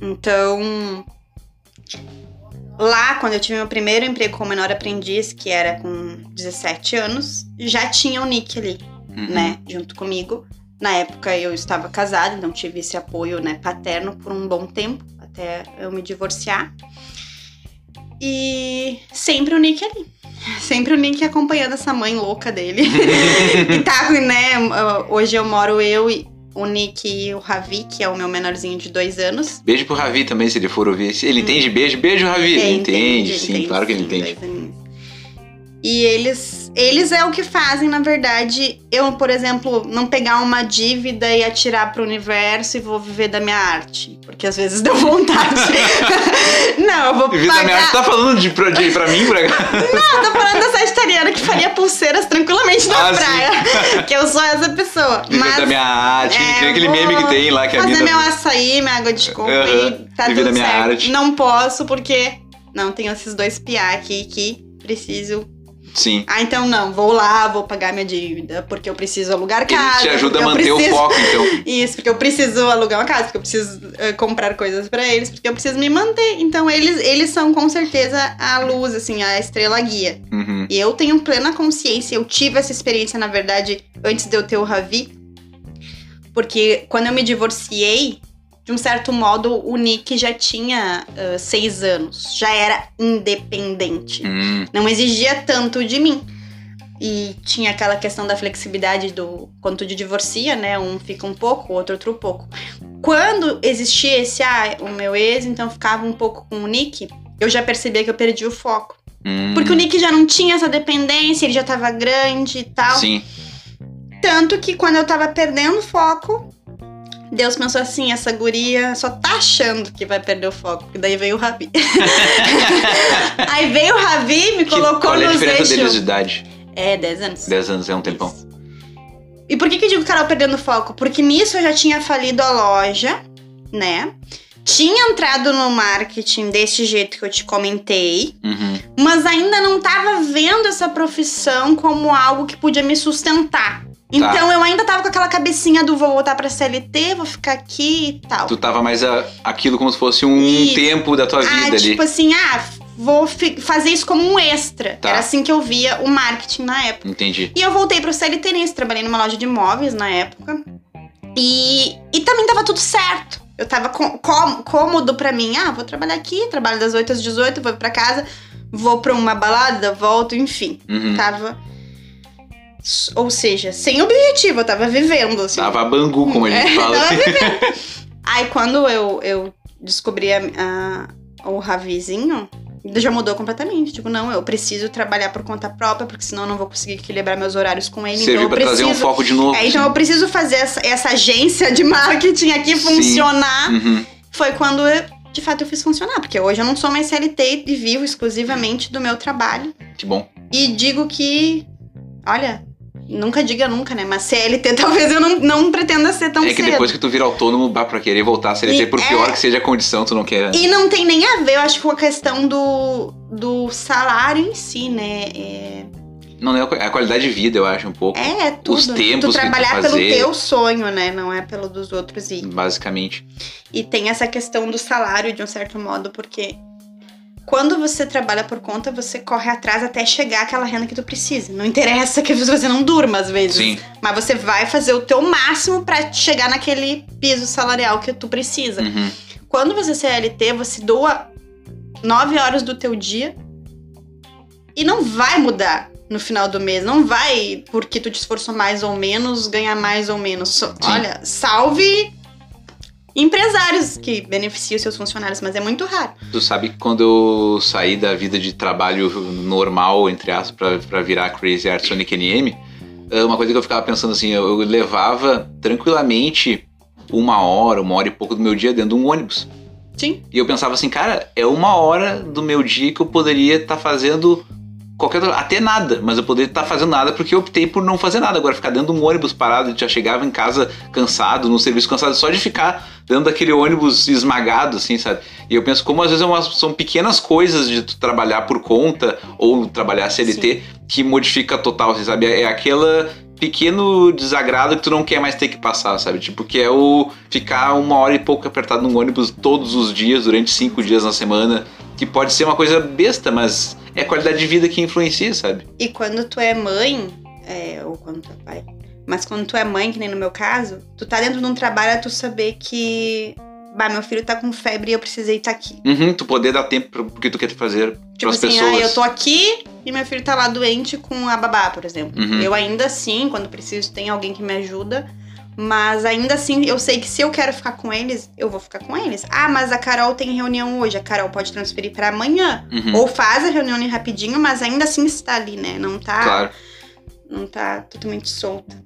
Então, lá, quando eu tive meu primeiro emprego como menor aprendiz, que era com 17 anos, já tinha o Nick ali, Uhum. né, junto comigo. Na época eu estava casada, então tive esse apoio, né, paterno por um bom tempo, até eu me divorciar. E sempre o Nick ali. Sempre o Nick acompanhando essa mãe louca dele. <laughs> e tá, né? Hoje eu moro eu e o Nick e o Ravi, que é o meu menorzinho de dois anos. Beijo pro Ravi também, se ele for ouvir. Se ele entende beijo, beijo, Ravi. É, ele entende, sim, entende, claro que ele entende. E eles, eles é o que fazem, na verdade, eu, por exemplo, não pegar uma dívida e atirar pro universo e vou viver da minha arte. Porque às vezes deu vontade. <laughs> não, eu vou Viver pagar... da minha arte, tá falando de, pra, de, pra mim, pra <laughs> Não, tô falando da sagitariana que faria pulseiras tranquilamente na Ah, praia. que eu sou essa pessoa. Viver Mas da minha arte, é, aquele meme que tem lá, que a fazer meu açaí, minha água de coco e tá Viver tudo da minha certo. arte. Não posso porque não tenho esses dois piá aqui que preciso. Sim. Ah, então não, vou lá, vou pagar minha dívida porque eu preciso alugar Ele casa. te ajuda a manter preciso... o foco, então. <laughs> Isso, porque eu preciso alugar uma casa, porque eu preciso eh, comprar coisas pra eles, porque eu preciso me manter. Então eles, eles são com certeza a luz, assim, a estrela guia. Uhum. E eu tenho plena consciência, eu tive essa experiência, na verdade, antes de eu ter o Ravi. Porque quando eu me divorciei, de um certo modo, o Nick já tinha ah, seis anos. Já era independente. Hum, Não exigia tanto de mim. E tinha aquela questão da flexibilidade do quando tu te divorcia, né? Um fica um pouco, o outro outro pouco. Quando existia esse, ah, o meu ex, então ficava um pouco com o Nick, eu já percebia que eu perdi o foco. hum. Porque o Nick já não tinha essa dependência, ele já tava grande e tal. Sim. Tanto que quando eu tava perdendo o foco, Deus pensou assim: essa guria só tá achando que vai perder o foco. E daí veio o Ravi. <laughs> Aí veio o Ravi, me Que- colocou qual é a nos diferença eixos. deles de idade? É, 10 anos. 10 anos é um tempão. Isso. E por que, que eu digo Carol perdendo foco? Porque nisso eu já tinha falido a loja, né? Tinha entrado no marketing desse jeito que eu te comentei, Uhum. mas ainda não tava vendo essa profissão como algo que podia me sustentar. Então eu ainda tava com aquela cabecinha do vou voltar pra CLT, vou ficar aqui e tal. Tu tava mais a- aquilo como se fosse um Isso. tempo da tua vida ah, ali. tipo assim, ah, vou fazer isso como um extra. Tá. Era assim que eu via o marketing na época. Entendi. E eu voltei pro CLT nisso, trabalhei numa loja de imóveis na época. E, e também tava tudo certo. Eu tava com- com- cômodo pra mim. Ah, vou trabalhar aqui, trabalho das 8 às 18, vou pra casa, vou pra uma balada, volto, enfim. Uhum. Tava. Ou seja, sem objetivo, eu tava vivendo, assim. Tava bangu, como a gente É, <laughs> fala. tava assim. <laughs> Aí quando eu, eu descobri a, a- o Ravizinho, já mudou completamente. Tipo, não, eu preciso trabalhar por conta própria, porque senão eu não vou conseguir equilibrar meus horários com ele. então Serviu eu pra preciso. trazer um foco de novo. É, então assim. eu preciso fazer essa, essa agência de marketing aqui Sim. funcionar. Uhum. Foi quando eu, de fato eu fiz funcionar. Porque hoje eu não sou mais CLT e vivo exclusivamente do meu trabalho. Que bom. E digo que, olha, nunca diga nunca, né? Mas CLT <laughs> talvez eu não, não pretenda ser tão é que cedo. depois que tu vira autônomo, dá pra querer voltar a CLT, E por é- pior que seja a condição, tu não quer. E não tem nem a ver, eu acho, com a questão do, do salário em si, né? É, Não é a qualidade de vida, eu acho, um pouco. é tudo. Os tempos que tu tu trabalhar pelo fazer. teu sonho, né? Não é pelo dos outros. E, Basicamente. e tem essa questão do salário, de um certo modo, porque quando você trabalha por conta, você corre atrás até chegar àquela renda que tu precisa. Não interessa que você não durma, às vezes. Sim. Mas você vai fazer o teu máximo pra chegar naquele piso salarial que tu precisa. Uhum. Quando você é CLT, você doa nove horas do teu dia e não vai mudar no final do mês. Não vai, porque tu te esforçou mais ou menos, ganhar mais ou menos. Só- Olha, salve empresários que beneficiam seus funcionários, mas é muito raro. Tu sabe que quando eu saí da vida de trabalho normal, entre aspas, pra, pra virar Crazy Art Sonic NM, é uma coisa que eu ficava pensando assim, eu, eu levava tranquilamente uma hora, uma hora e pouco do meu dia dentro de um ônibus. Sim. E eu pensava assim, cara, é uma hora do meu dia que eu poderia estar fazendo qualquer outra, até nada, mas eu poderia estar fazendo nada porque eu optei por não fazer nada. Agora ficar dentro de um ônibus parado, já chegava em casa cansado, no serviço cansado, só de ficar dentro daquele ônibus esmagado, assim, sabe? E eu penso como às vezes é uma- são pequenas coisas de tu trabalhar por conta ou trabalhar CLT que modifica total, assim, sabe? É aquela pequeno desagrado que tu não quer mais ter que passar, sabe? Tipo, que é o ficar uma hora e pouco apertado num ônibus todos os dias, durante cinco dias na semana, que pode ser uma coisa besta, mas é a qualidade de vida que influencia, sabe? E quando tu é mãe, é, ou quando tu é pai, mas quando tu é mãe, que nem no meu caso, tu tá dentro de um trabalho é tu saber que. Bah, meu filho tá com febre e eu precisei estar aqui. Uhum, tu poder dar tempo pro pro que tu quer fazer Tipo pras assim, pessoas. ah, eu tô aqui e meu filho tá lá doente com a babá, por exemplo. Uhum. Eu ainda assim, quando preciso, tem alguém que me ajuda. Mas ainda assim, eu sei que se eu quero ficar com eles, eu vou ficar com eles. Ah, mas a Carol tem reunião hoje. A Carol pode transferir pra amanhã. Uhum. Ou faz a reunião rapidinho, mas ainda assim está ali, né? Não tá, Claro. não tá totalmente solta.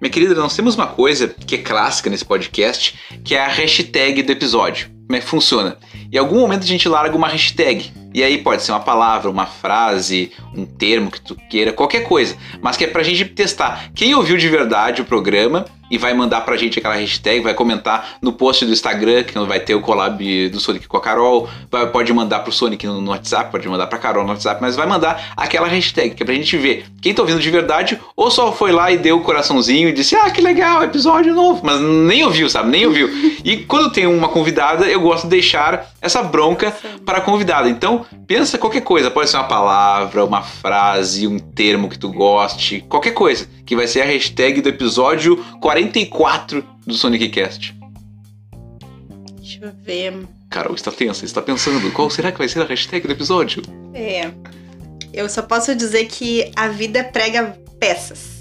Minha querida, nós temos uma coisa que é clássica nesse podcast, que é a hashtag do episódio. Como é que funciona? Em algum momento a gente larga uma hashtag. E aí pode ser uma palavra, uma frase, um termo que tu queira, qualquer coisa. Mas que é pra gente testar quem ouviu de verdade o programa e vai mandar pra gente aquela hashtag, vai comentar no post do Instagram, que vai ter o collab do Sonic com a Carol, vai- pode mandar pro Sonic no no WhatsApp, pode mandar pra Carol no WhatsApp, mas vai mandar aquela hashtag, que é pra gente ver quem tá ouvindo de verdade ou só foi lá e deu o coraçãozinho e disse, ah, que legal, episódio novo, mas nem ouviu, sabe? Nem ouviu. E quando tem uma convidada, eu gosto de deixar essa bronca para a convidada. Então, pensa qualquer coisa, pode ser uma palavra, uma frase, um termo que tu goste, qualquer coisa, que vai ser a hashtag do episódio 44 do Sonic Cast. Deixa eu ver. Carol está tensa, está pensando, qual será que vai ser a hashtag do episódio? É. Eu só posso dizer que a vida prega peças.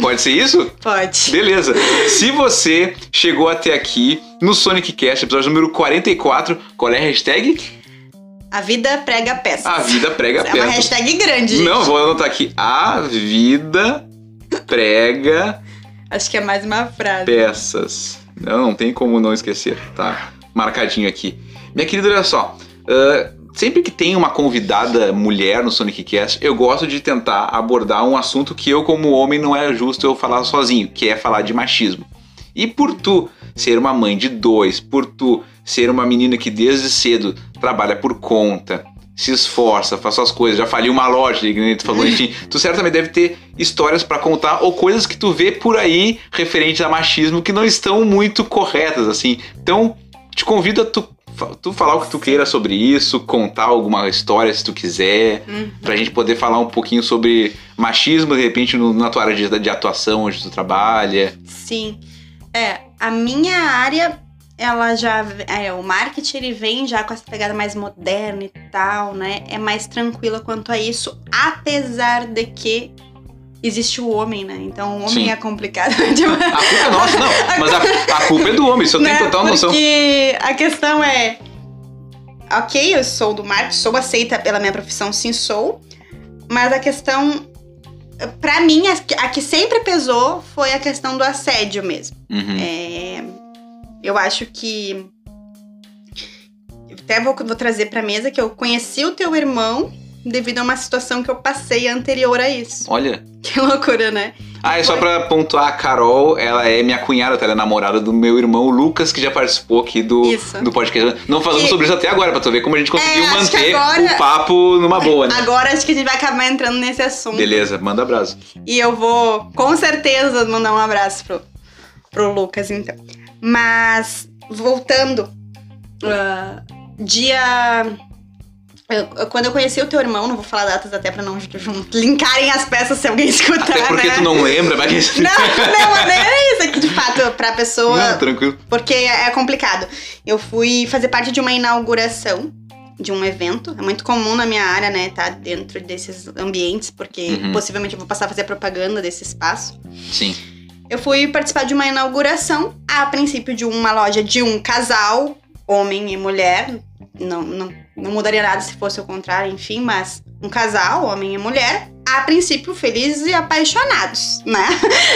Pode ser isso? Pode. Beleza. Se você chegou até aqui no Sonic Cast, episódio número 44, qual é a hashtag? A vida prega peças. A vida prega é uma peças. hashtag grande, gente. Não, vou anotar aqui. A vida prega Acho que é mais uma frase. peças. Não, não tem como não esquecer. Tá marcadinho aqui. Minha querida, olha só. ah, sempre que tem uma convidada mulher no Sonic Cast, eu gosto de tentar abordar um assunto que eu, como homem, não é justo eu falar sozinho, que é falar de machismo. E por tu ser uma mãe de dois, por tu ser uma menina que desde cedo trabalha por conta, se esforça, faz suas coisas, já faliu uma loja, nem tu falou, enfim, tu certamente deve ter histórias pra contar ou coisas que tu vê por aí referentes a machismo que não estão muito corretas, assim. Então, te convido a tu, tu falar o que tu queira sobre isso, contar alguma história se tu quiser, Hum. pra gente poder falar um pouquinho sobre machismo, de repente, no- na tua área de, de atuação, onde tu trabalha. Sim. É, a minha área, ela já. É, o marketing ele vem já com essa pegada mais moderna e tal, né? É mais tranquila quanto a isso, apesar de que existe o homem, né? Então o homem Sim. é complicado. <laughs> Tipo, A culpa é nossa, não, <laughs> mas a, a culpa é do homem, isso eu tenho né? total noção. Porque a questão é. Ok, eu sou do marketing, sou aceita pela minha profissão, sim, sou. Mas a questão. Pra mim, a que- a que sempre pesou foi a questão do assédio mesmo. Uhum. É, eu acho que. Até vou, vou trazer pra mesa que eu conheci o teu irmão devido a uma situação que eu passei anterior a isso. Olha. Que loucura, né? Ah, é só pra pontuar, a Carol, ela é minha cunhada, tá? ela é namorada do meu irmão Lucas, que já participou aqui do, Isso. do podcast. Não falamos Que- sobre isso até agora, pra tu ver como a gente conseguiu É, manter agora- o papo numa boa, né? Agora acho que a gente vai acabar entrando nesse assunto. Beleza, manda abraço. E eu vou, com certeza, mandar um abraço pro, pro Lucas, então. Mas, voltando, ah, dia. eu- eu- quando eu conheci o teu irmão, não vou falar datas até pra não linkarem as peças se alguém <laughs> escutar, Até porque né? tu não lembra, mas... Não, não, mas não era isso aqui de fato, pra pessoa. Não, tranquilo. Porque é complicado. Eu fui fazer parte de uma inauguração de um evento. É muito comum na minha área, né, tá dentro desses ambientes, porque Uhum. possivelmente eu vou passar a fazer propaganda desse espaço. Sim. Eu fui participar de uma inauguração, a princípio de uma loja de um casal, homem e mulher. Não, não, não mudaria nada se fosse o contrário, enfim, mas um casal, homem e mulher, a princípio felizes e apaixonados, né?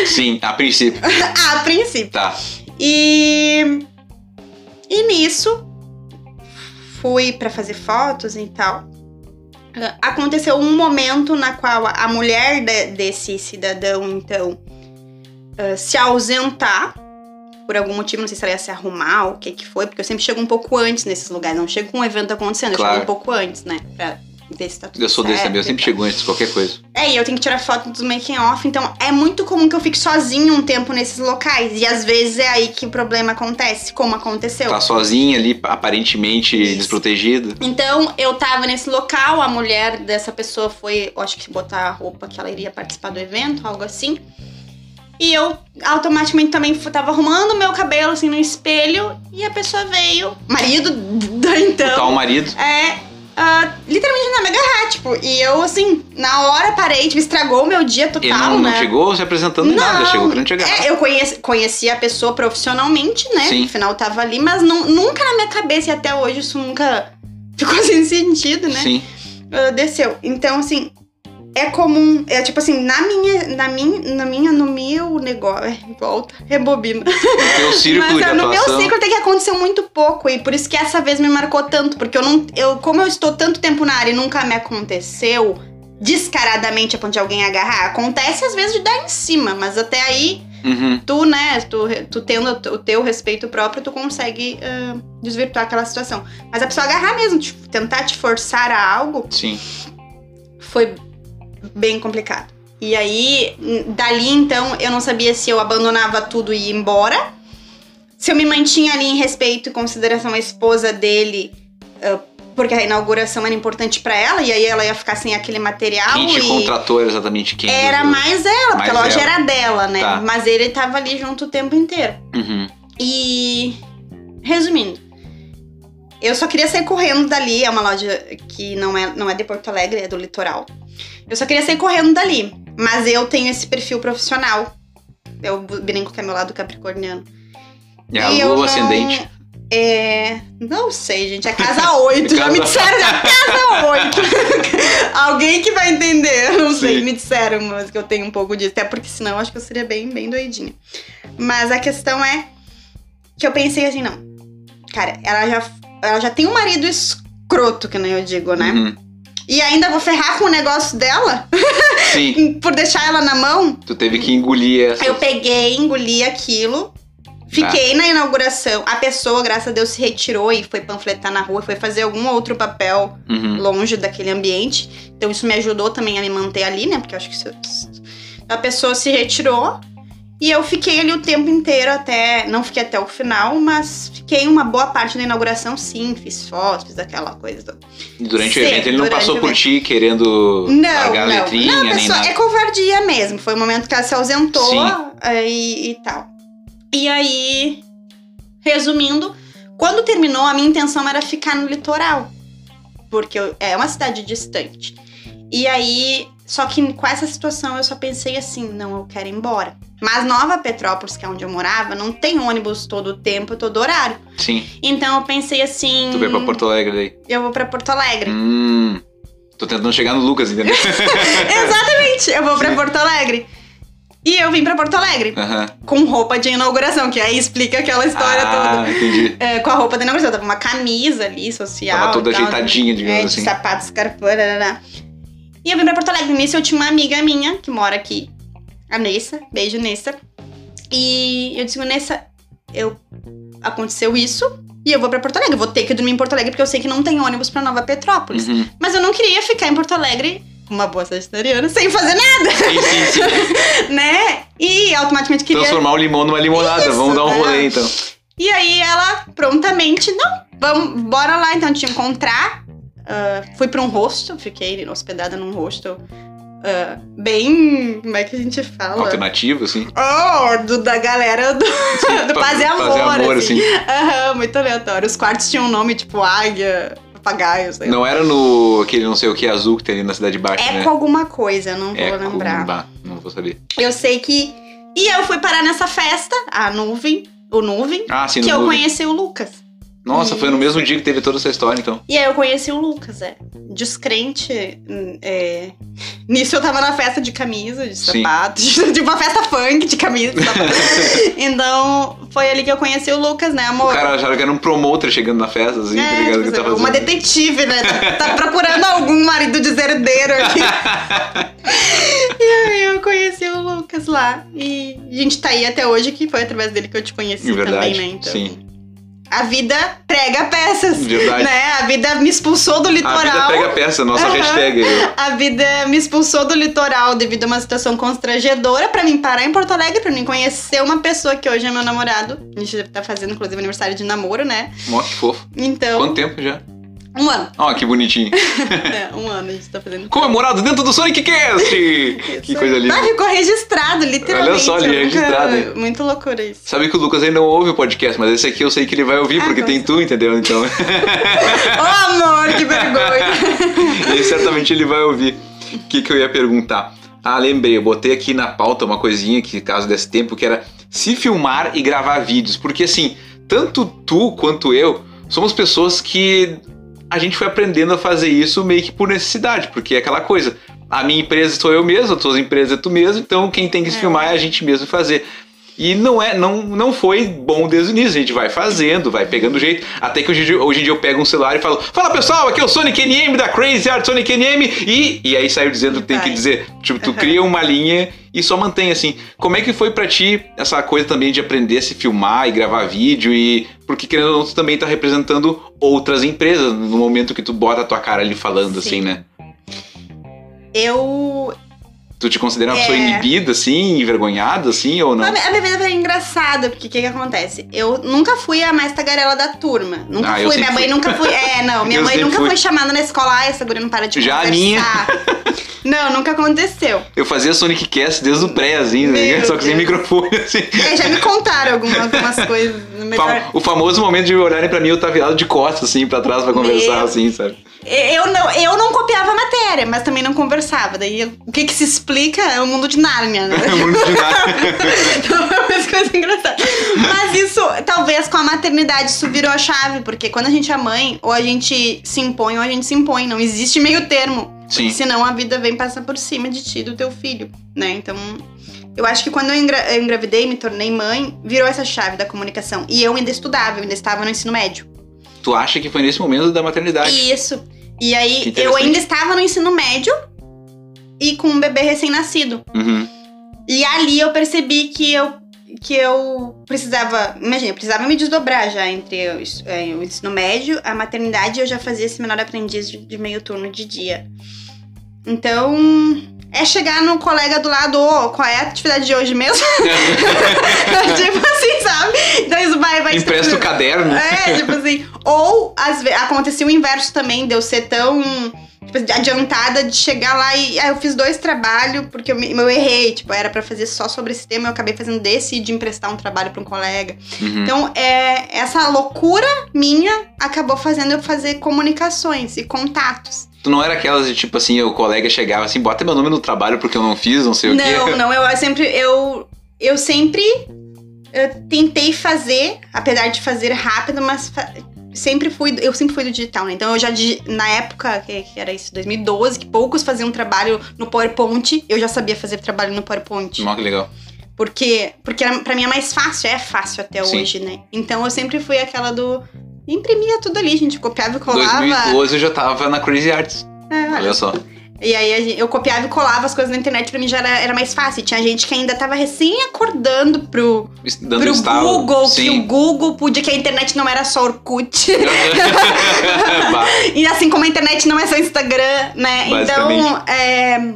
Sim, a princípio. <laughs> a princípio. Tá. E, e nisso, fui pra fazer fotos e tal. Aconteceu um momento na qual a mulher de- desse cidadão, então, ah, se ausentar por algum motivo, não sei se ela ia se arrumar ou o que que foi, porque eu sempre chego um pouco antes nesses lugares, não chego com um evento acontecendo, eu Claro. chego um pouco antes, né, pra ver se tá tudo Eu sou desse certo também, eu sempre tal. chego antes de qualquer coisa. É, e eu tenho que tirar foto dos making off, então é muito comum que eu fique sozinha um tempo nesses locais. E às vezes é aí que o problema acontece, como aconteceu. Tá sozinha ali, aparentemente Isso. desprotegida. Então, eu tava nesse local, a mulher dessa pessoa foi, eu acho que botar a roupa que ela iria participar do evento, algo assim. E eu automaticamente também tava arrumando o meu cabelo assim no espelho e a pessoa veio, marido da então. Tá o marido. É, ah, literalmente não me agarrar, tipo, e eu, assim, na hora parei, tipo, estragou o meu dia total, Ele não, né? não chegou se apresentando nem nada, chegou querendo agarrar. É, eu conheci, conheci a pessoa profissionalmente, né? Sim. Afinal, tava ali, mas não, nunca na minha cabeça, e até hoje isso nunca <laughs> ficou sem sentido, né? Sim. Ah, desceu. Então, assim, é comum. É tipo assim, na minha. Na minha, na minha no meu negócio. é, Volta, rebobina. O círculo Mas ah, no meu ciclo tem que acontecer muito pouco. E por isso que essa vez me marcou tanto. Porque eu não. Eu, como eu estou tanto tempo na área e nunca me aconteceu descaradamente a ponto de alguém agarrar, acontece às vezes de dar em cima, mas até aí Uhum. tu, né, tu, tu tendo o teu respeito próprio, tu consegue ah, desvirtuar aquela situação. Mas a pessoa agarrar mesmo, te- tentar te forçar a algo, Sim. foi bem complicado. E aí, dali então, eu não sabia se eu abandonava tudo e ia embora, se eu me mantinha ali em respeito e consideração à esposa dele, ah, porque a inauguração era importante pra ela, e aí ela ia ficar sem aquele material. Quem te e... contratou exatamente quem? Era mais ela, porque Mais a loja ela. era dela, né? Tá. Mas ele tava ali junto o tempo inteiro. Uhum. E resumindo, eu só queria sair correndo dali. É uma loja que não é, não é de Porto Alegre, é do litoral. Eu só queria sair correndo dali. Mas eu tenho esse perfil profissional. Eu brinco que é meu lado capricorniano. É a lua não- ascendente. É. Não sei, gente. É casa <laughs> 8. Já me Casa- disseram, já casa 8. Alguém que vai entender. Não sei, Sim. me disseram, mas que eu tenho um pouco disso. Até porque senão eu acho que eu seria bem, bem doidinha. Mas a questão é que eu pensei assim, não. Cara, ela já, ela já tem um marido escroto, que nem eu digo, né? Uhum. E ainda vou ferrar com o negócio dela Sim. <laughs> por deixar ela na mão. Tu teve que engolir essa. Eu peguei, engoli aquilo. Fiquei na inauguração. A pessoa, graças a Deus, se retirou e foi panfletar na rua, foi fazer algum outro papel Uhum. longe daquele ambiente. Então isso me ajudou também a me manter ali, né? Porque eu acho que isso... a pessoa se retirou e eu fiquei ali o tempo inteiro até. Não fiquei até o final, mas fiquei uma boa parte da inauguração, sim. Fiz fotos, fiz aquela coisa. E durante o Sim, evento ele não passou o por ti querendo Não, largar a não. letrinha, não, a nem nada. é covardia mesmo. Foi o momento que ela se ausentou eh, e, e tal. E aí, resumindo, quando terminou, a minha intenção era ficar no litoral. Porque é uma cidade distante. E aí, só que com essa situação eu só pensei assim: não, eu quero ir embora. Mas Nova Petrópolis, que é onde eu morava, não tem ônibus todo o tempo, todo horário. Sim. Então eu pensei assim: Tu veio pra Porto Alegre daí. eu vou pra Porto Alegre. Hum. Tô tentando chegar no Lucas, entendeu? <laughs> <laughs> Exatamente, eu vou pra Sim. Porto Alegre. E eu vim pra Porto Alegre Aham. com roupa de inauguração, que aí explica aquela história ah, toda. entendi. É, com a roupa de inauguração, tava uma camisa ali, social. Tava toda tal, ajeitadinha, digamos é, assim. De sapatos, escarpão, né? E eu vim pra Porto Alegre. Nisso eu tinha uma amiga minha que mora aqui, a Nessa. Beijo, Nessa. E eu disse, Nessa, eu... aconteceu isso e eu vou pra Porto Alegre. Eu vou ter que dormir em Porto Alegre porque eu sei que não tem ônibus pra Nova Petrópolis. Uhum. Mas eu não queria ficar em Porto Alegre, uma boa sagitariana, sem fazer nada, Sim, sim, sim. <laughs> né? E automaticamente queria. Transformar o limão numa limonada. Isso, Vamos dar um né? rolê então. E aí ela prontamente, não, vamos, bora lá então te encontrar. Ah, fui pra um hostel, fiquei hospedada num hostel. ah, bem. Como é que a gente fala? Alternativo, assim. Oh, do, da galera do, <laughs> do Paz e Amor. Fazer amor, assim. assim. Muito aleatório. Os quartos tinham um nome tipo águia, papagaio, sei lá. Não era no aquele não sei o que azul que tem ali na Cidade Baixa, É né? com alguma coisa, não vou É lembrar. com... Não vou saber. Eu sei que. E eu fui parar nessa festa, a nuvem, o nuvem, Ah, sim, que eu Nuvem. conheci o Lucas. Nossa, foi no mesmo dia que teve toda essa história, então. E aí eu conheci o Lucas, é. Descrente. é. Nisso eu tava na festa de camisa, de sapato, <laughs> de uma festa funk de camisa, de sapato. <laughs> então, foi ali que eu conheci o Lucas, né, O amor? cara acharam que era um promotor chegando na festa, assim, tá É, ligado? tipo, que tá uma fazendo. detetive, né? Tá, tá <laughs> procurando algum marido deserdeiro aqui. e aí eu conheci o Lucas lá. E a gente tá aí até hoje, que foi através dele que eu te conheci É verdade, também, né? Então, sim. A vida prega peças. Verdade. Né? A vida me expulsou do A litoral. vida pega peça, nossa Aham. hashtag. A vida me expulsou do litoral devido a uma situação constrangedora pra mim parar em Porto Alegre, pra mim conhecer uma pessoa que hoje é meu namorado. A gente tá fazendo, inclusive, aniversário de namoro, né? Mó que fofo. Então, Quanto tempo já? Um ano. Ó, que bonitinho. <laughs> É, um ano a gente tá fazendo. <laughs> Comemorado dentro do Sonic Cast! <laughs> que coisa linda. Ah, ficou registrado, literalmente. Olha só ali, Eu nunca- registrado. Muito loucura isso. Sabe que o Lucas ainda não ouve o podcast, mas esse aqui eu sei que ele vai ouvir, Ah, porque tem tu, entendeu? Então, Ô, amor, que vergonha. ele certamente ele vai ouvir. O que, que eu ia perguntar? Ah, lembrei, eu botei aqui na pauta uma coisinha que, caso desse tempo, que era se filmar e gravar vídeos. Porque assim, tanto tu quanto eu somos pessoas que a gente foi aprendendo a fazer isso meio que por necessidade, porque é aquela coisa. A minha empresa sou eu mesmo, a tua empresa é tu mesmo, então quem tem que se É. filmar é a gente mesmo fazer. E não é, não, não foi bom desde o início, a gente vai fazendo, vai pegando jeito, até que hoje, em dia- hoje em dia eu pego um celular e falo, fala pessoal, aqui é o Sonic NM da Crazy Art Sonic NM, e, e aí saiu dizendo que tem que dizer, tipo, tu cria uma linha e só mantém assim. Como é que foi pra ti essa coisa também de aprender a se filmar e gravar vídeo e porque querendo ou não tu também tá representando outras empresas no momento que tu bota a tua cara ali falando Sim. assim, né? Eu. Tu te considera uma pessoa É. inibida assim, envergonhada assim ou não? A minha vida foi engraçada, porque o que, que acontece? Eu nunca fui a mais tagarela da turma. Nunca Ah, fui. Minha mãe fui. nunca foi. É, <laughs> não, minha Eu mãe nunca fui. foi chamada na escola. Ah, essa guria não para de Já a conversar. minha. <laughs> Não, nunca aconteceu. Eu fazia Sonic Cast desde o pré, assim, né? Só que sem microfone, assim. É, já me contaram algumas, algumas coisas. no Melhor... O famoso momento de olharem pra mim, eu tava virado de costas, assim, pra trás pra conversar, Meu. assim, sabe? Eu não, eu não copiava a matéria, mas também não conversava. Daí o que, que se explica é o mundo de Nárnia, né? <laughs> Muito de nada. <laughs> Então é uma coisa engraçada. Mas isso, talvez com a maternidade, isso virou a chave, porque quando a gente é mãe, ou a gente se impõe ou a gente se impõe. Não existe meio termo. Sim. Senão a vida vem passar por cima de ti, do teu filho, né? Então. Eu acho que quando eu, engra eu engravidei, me tornei mãe, virou essa chave da comunicação. E eu ainda estudava, eu ainda estava no ensino médio. Tu acha que foi nesse momento da maternidade? Isso. E aí, eu ainda estava no ensino médio e com um bebê recém-nascido. Uhum. E ali eu percebi que eu que eu precisava, imagina, eu precisava me desdobrar já entre o, eh, o ensino médio, a maternidade, eu já fazia esse menor aprendiz de, de meio turno de dia. Então, é chegar no colega do lado, ô, qual é a atividade de hoje mesmo? <laughs> <laughs> tipo assim, sabe? Então isso vai, vai Empresta o caderno. é, tipo assim. Ou às vezes acontecia o inverso também, de eu ser tão tipo, assim, adiantada de chegar lá e ah, eu fiz dois trabalhos porque eu, eu errei. Tipo, era pra fazer só sobre esse tema, eu acabei fazendo desse e de emprestar um trabalho pra um colega. Uhum. Então, é, essa loucura minha acabou fazendo eu fazer comunicações e contatos. Tu não era aquelas de tipo assim, o colega chegava assim, bota meu nome no trabalho porque eu não fiz, não sei o quê. Não, não, eu sempre. Eu, eu sempre eh, tentei fazer, apesar de fazer rápido, mas fa- sempre fui. Eu sempre fui do digital, né? Então eu já na época, que, que era isso, 2012, que poucos faziam trabalho no PowerPoint, eu já sabia fazer trabalho no PowerPoint. Ó, que legal. Porque, porque pra mim é mais fácil, é fácil até Sim. hoje, né? Então eu sempre fui aquela do. Imprimia tudo ali, a gente copiava e colava. 2012 eu já tava na Crazy Arts. É, olha só. e aí eu copiava e colava as coisas na internet, pra mim já era, era mais fácil. Tinha gente que ainda tava recém acordando pro, Dando pro estalo. Google, que o Sim. Google podia, que a internet não era só Orkut. <laughs> <laughs> E assim como a internet não é só Instagram, né? Então, é.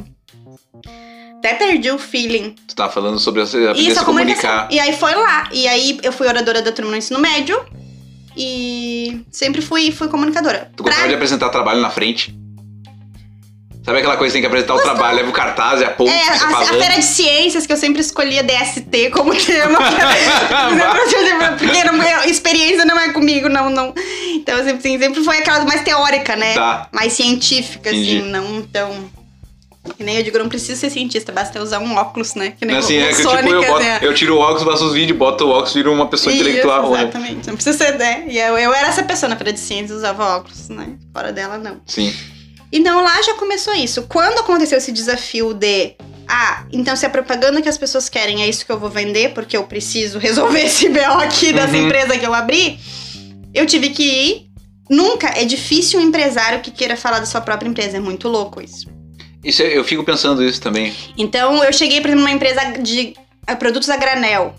Até perdi o feeling. tu tava falando sobre a Isso, a se a comunicação. comunicar. E aí foi lá. E aí eu fui oradora da turma no ensino médio. E sempre fui, fui comunicadora. Tu gostava Pra- de apresentar trabalho na frente? Sabe aquela coisa que tem que apresentar o trabalho, leva o cartaz e a ponte, É, a, a feira de ciências, que eu sempre escolhia DST como <laughs> tema. <laughs> porque não, é- experiência não é comigo, não, não. Então, sempre, assim, sempre foi aquela mais teórica, né? Tá. Mais científica, Entendi. assim, não tão. Que nem eu digo, não precisa ser cientista, basta usar um óculos, né? Que nem Assim, o, é que Sonic, tipo, eu, boto, assim, é. eu tiro o óculos, faço os vídeos, boto o óculos, viro uma pessoa intelectual. Isso, né? exatamente. Não precisa ser, né? E eu, eu era essa pessoa na feira de ciências, usava óculos, né? Fora dela, não. Sim. Então lá já começou isso. Quando aconteceu esse desafio de. Ah, então se a propaganda que as pessoas querem é isso que eu vou vender, porque eu preciso resolver <laughs> esse BO aqui dessa Uhum. empresa que eu abri, eu tive que ir. Nunca é difícil um empresário que queira falar da sua própria empresa. É muito louco isso. Isso, é- eu fico pensando isso também. Então eu cheguei, por exemplo, numa empresa de produtos a granel.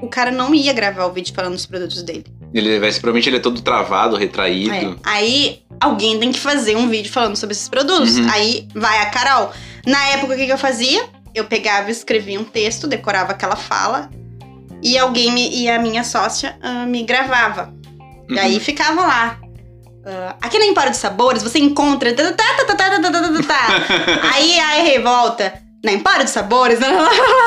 O cara não ia gravar o vídeo falando dos produtos dele. Ele vai, provavelmente ele é todo travado, É. retraído. Aí alguém tem que fazer um vídeo falando sobre esses produtos. Uhum. Aí vai a Carol. Na época, o que, que eu fazia? Eu pegava, escrevia um texto, decorava aquela fala. E alguém me, e a minha sócia ah, me gravava. E Uhum. aí ficava lá. Uh, aqui no Empório de Sabores você encontra. aí a revolta. Na Empório de Sabores. Né?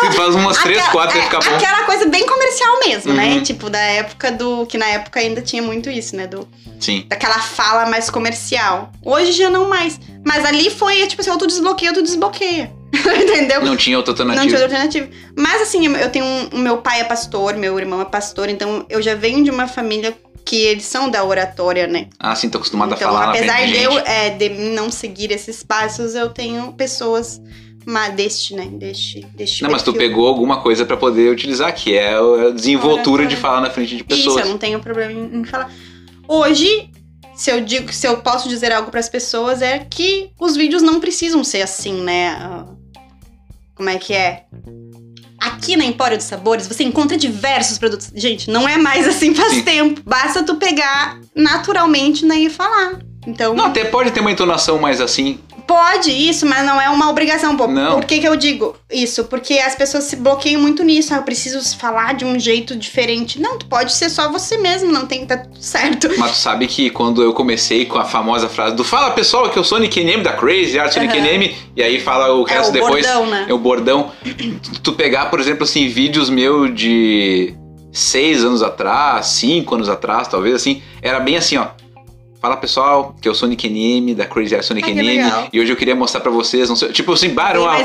Você faz umas três, aquela, quatro e é, fica bom. Aquela coisa bem comercial mesmo, né? uhum. né? Tipo, da época do. Que na época ainda tinha muito isso, né? Do, Sim. Daquela fala mais comercial. Hoje já não mais. Mas ali foi, tipo assim, ou tu desbloqueia ou tu desbloqueia. <laughs> Entendeu? Não tinha outra alternativa. Não tinha outra alternativa. Mas assim, eu tenho um, meu pai é pastor, meu irmão é pastor, então eu já venho de uma família que eles são da oratória, né? Ah, sim, tô acostumado então, a falar na apesar de de eu é, de não seguir esses passos, eu tenho pessoas ma- deste, né? Deste, deste Não, mas tu perfil. pegou alguma coisa pra poder utilizar, que é a desenvoltura de falar na frente de Isso, pessoas. eu não tenho problema em, falar. Hoje, se eu digo, se eu posso dizer algo pras pessoas é que os vídeos não precisam ser assim, né? Ah, Como é que é? Aqui na Empório dos Sabores você encontra diversos produtos. Gente, não é mais assim faz Sim. tempo. Basta tu pegar naturalmente né, e falar. Então, Não, até pode ter uma entonação mais assim. Pode isso, mas não é uma obrigação. Pô, Não. Por que, que eu digo isso? Porque as pessoas se bloqueiam muito nisso. Ah, eu preciso falar de um jeito diferente. Não, tu pode ser só você mesmo, não tem que tá tudo certo. Mas tu sabe que quando eu comecei com a famosa frase do Fala pessoal, que eu sou Nick NM da Crazy Art Sonic Aham. NM, e aí fala o É resto o depois. bordão, né? É o bordão. tu pegar, por exemplo, assim, vídeos meus de seis anos atrás, cinco anos atrás, talvez assim, era bem assim, ó. Fala pessoal, que eu sou Nick NM, da Crazy Art Sonic que NM, e hoje eu queria mostrar pra vocês, não sei, tipo assim, bah, era uma,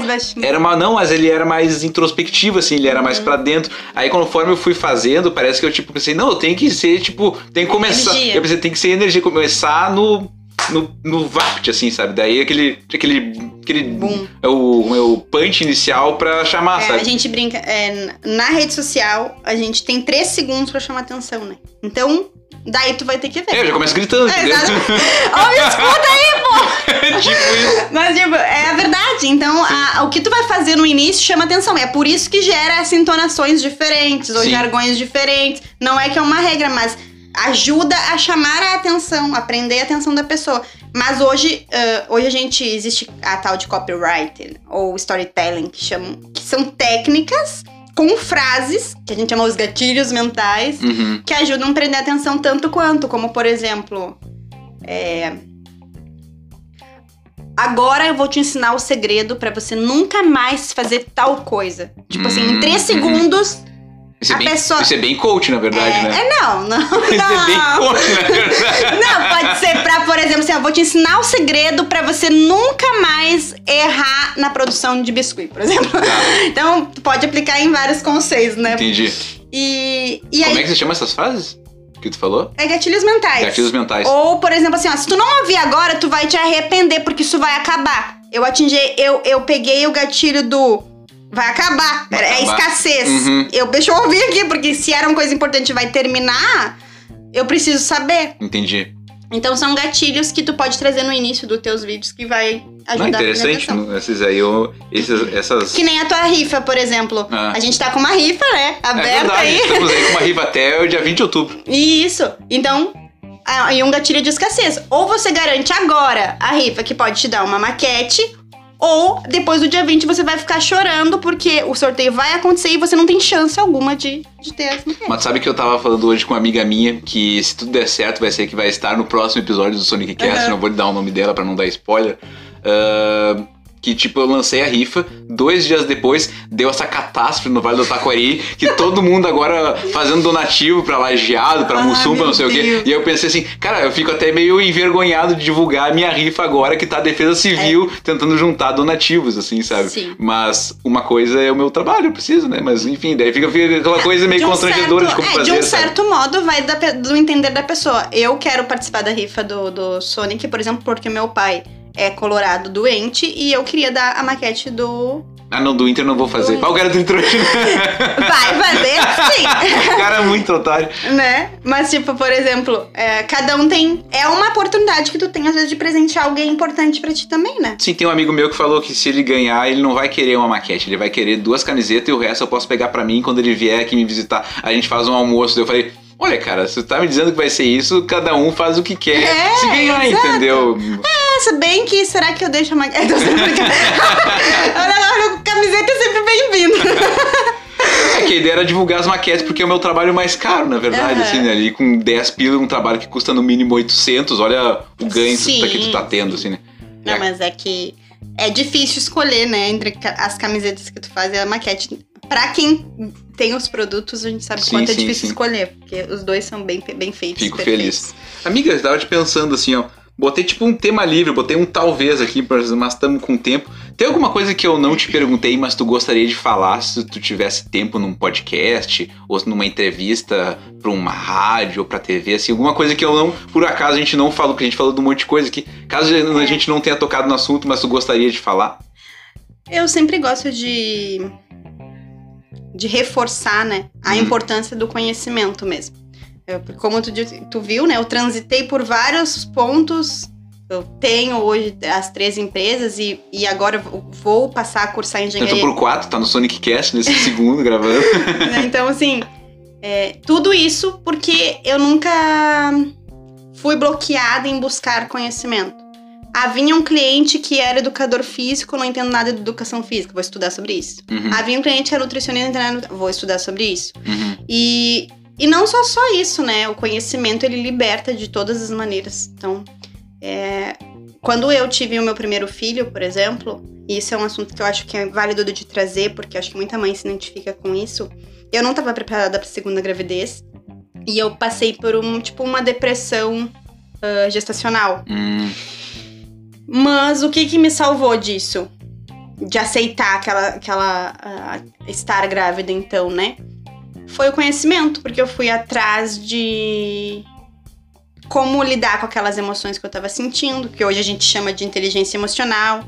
era. Não, mas ele era mais introspectivo, assim, ele era Uhum. mais pra dentro. Aí conforme eu fui fazendo, parece que eu, tipo, pensei, não, tenho que ser, tipo, tem que começar. Energia. Eu pensei, tem que ser energia, começar no. No, no VAPT, assim, sabe? Daí aquele. aquele. aquele. Boom. É o, meu punch inicial pra chamar, É, sabe? a gente brinca, é, na rede social, a gente tem três segundos pra chamar atenção, né? Então, daí tu vai ter que ver. É, eu já começo gritando, É, exato. <laughs> Ó, me escuta aí, tipo isso. Mas, tipo, é a verdade. Então, a- o que tu vai fazer no início chama atenção. É por isso que gera essas entonações diferentes ou Sim. jargões diferentes. Não é que é uma regra, mas ajuda a chamar a atenção, a prender a atenção da pessoa. Mas hoje, ah, hoje a gente existe a tal de copywriting ou storytelling, que chamam, que são técnicas com frases, que a gente chama os gatilhos mentais, Uhum. que ajudam a prender a atenção tanto quanto, como por exemplo, é, agora eu vou te ensinar o segredo pra você nunca mais fazer tal coisa. Tipo assim, em três Uhum. segundos, Isso é, bem, pessoa- isso é bem coach, na verdade, é, né? é não, não, <laughs> Isso é bem não. coach, na verdade. <laughs> Não, pode ser pra, por exemplo, assim, eu vou te ensinar o segredo pra você nunca mais errar na produção de biscuit, por exemplo. <laughs> Então, tu pode aplicar em vários conceitos, né? Entendi. E, e Como aí, é que você chama essas frases que tu falou? é gatilhos mentais. Gatilhos mentais. Ou, por exemplo, assim, ó, se tu não ouvir agora, tu vai te arrepender, porque isso vai acabar. Eu atingi, eu, eu peguei o gatilho do. Vai acabar. Vai é acabar. escassez. Uhum. Eu, deixa eu ouvir aqui, porque se era uma coisa importante e vai terminar, eu preciso saber. Entendi. Então são gatilhos que tu pode trazer no início dos teus vídeos que vai ajudar interessante. a. Esses aí, eu, esses, essas. Que nem a tua rifa, por exemplo. Ah. A gente tá com uma rifa, né? É Aberta verdade, aí. estamos aí com uma riva até o dia 20 de outubro. Isso. Então, ah, e um gatilho de escassez. Ou você garante agora a rifa que pode te dar uma maquete, ou depois do dia 20 você vai ficar chorando porque o sorteio vai acontecer e você não tem chance alguma de, de ter essa maquete. Mas sabe que eu tava falando hoje com uma amiga minha que se tudo der certo vai ser que vai estar no próximo episódio do Sonic Cast, Uhum. não vou lhe dar o nome dela pra não dar spoiler. Ah, que tipo, eu lancei a rifa, dois dias depois deu essa catástrofe no Vale do Taquari, que todo mundo agora fazendo donativo pra lajeado, pra Ah, Mussum, pra não sei o quê. Deus. E eu pensei assim, cara, eu fico até meio envergonhado de divulgar a minha rifa agora que tá a Defesa Civil tentando juntar donativos, assim, sabe? É. Sim. Mas uma coisa é o meu trabalho, eu preciso, né? Mas enfim, daí fica, fica aquela coisa meio De um constrangedora certo- de como é, fazer. de um sabe? certo modo, vai da do entender da pessoa. Eu quero participar da rifa do, do Sonic, por exemplo, porque meu pai é colorado doente e eu queria dar a maquete do. Ah, não, do Inter não vou fazer. O cara do Inter hoje, <laughs> Vai fazer sim! <laughs> O cara é muito otário. né? Mas, tipo, por exemplo, é, cada um tem. É uma oportunidade que tu tem, às vezes, de presentear alguém importante pra ti também, né? Sim, tem um amigo meu que falou que se ele ganhar, ele não vai querer uma maquete, ele vai querer duas camisetas e o resto eu posso pegar pra mim quando ele vier aqui me visitar. A gente faz um almoço. Eu falei. Olha, cara, se tu tá me dizendo que vai ser isso, cada um faz o que quer É, se ganhar, exato. entendeu? É, se bem que será que eu deixo a maquete? <laughs> Tô sempre brincando. <laughs> Olha, olha, camiseta é sempre bem-vinda. É que a ideia era divulgar as maquetes, porque é o meu trabalho mais caro, na verdade, Aham. assim, né? Ali com 10 pila, um trabalho que custa no mínimo 800, olha o ganho Sim. que tu tá tendo, assim, né? Não, É. mas é que é difícil escolher, né? Entre as camisetas que tu faz e a maquete. Pra quem tem os produtos, a gente sabe Sim, quanto é sim, difícil sim. escolher. Porque os dois são bem, bem feitos. Fico perfeitos. feliz. Amiga, eu tava te pensando assim, ó. Botei tipo um tema livre, botei um talvez aqui, mas estamos com tempo. Tem alguma coisa que eu não te perguntei, mas tu gostaria de falar se tu tivesse tempo num podcast, ou numa entrevista pra uma rádio ou pra TV, assim, alguma coisa que eu não, por acaso a gente não falou, porque a gente falou de um monte de coisa aqui. Caso a gente não tenha tocado no assunto, mas tu gostaria de falar. Eu sempre gosto de, de reforçar, né, a Hum. importância do conhecimento mesmo. Eu, como tu, tu viu, né, eu transitei por vários pontos. Eu tenho hoje as três empresas e, e agora vou passar a cursar Eu tô engenharia. por quatro, tá no Sonic Cast nesse <laughs> segundo gravando. <laughs> né? Então, assim, é, tudo isso porque eu nunca fui bloqueada em buscar conhecimento. Havia um cliente que era educador físico, não entendo nada de educação física, vou estudar sobre isso. Uhum, Havia um cliente que era nutricionista, vou estudar sobre isso. uhum. E, e não só só isso, né? O conhecimento ele liberta de todas as maneiras. Então, é, quando eu tive o meu primeiro filho, por exemplo, e isso é um assunto que eu acho que é válido de trazer, porque acho que muita mãe se identifica com isso. Eu não estava preparada para segunda gravidez e eu passei por um tipo uma depressão ah, gestacional. Hum, Mas o que que me salvou disso? De aceitar aquela, aquela ah, estar grávida, então, né? Foi o conhecimento, porque eu fui atrás de como lidar com aquelas emoções que eu tava sentindo, que hoje a gente chama de inteligência emocional.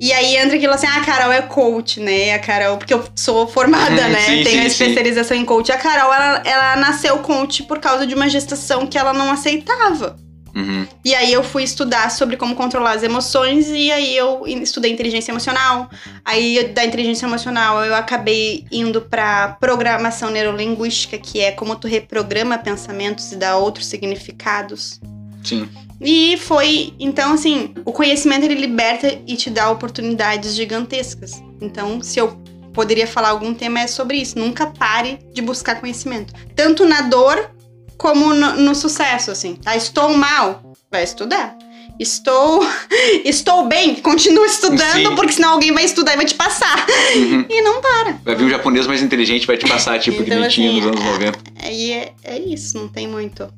E aí entra aquilo assim, ah, a Carol é coach, né? A Carol, porque eu sou formada, <laughs> né? sim, Tenho a sim, sim. especialização em coach. A Carol, ela, ela nasceu coach por causa de uma gestação que ela não aceitava. Uhum. E aí eu fui estudar sobre como controlar as emoções e aí eu estudei inteligência emocional. Aí da inteligência emocional eu acabei indo pra programação neurolinguística, que é como tu reprograma pensamentos e dá outros significados. Sim. E foi, então assim, o conhecimento ele liberta e te dá oportunidades gigantescas. Então, se eu poderia falar algum tema é sobre isso, nunca pare de buscar conhecimento, tanto na dor como no, no sucesso, assim. Tá, estou mal, vai estudar. Estou <laughs> estou bem, continua estudando, Sim. porque senão alguém vai estudar e vai te passar. Uhum. E não para. Vai vir um japonês mais inteligente vai te passar, tipo, que Então, nem tinha assim, nos anos 90. Aí é, é isso, não tem muito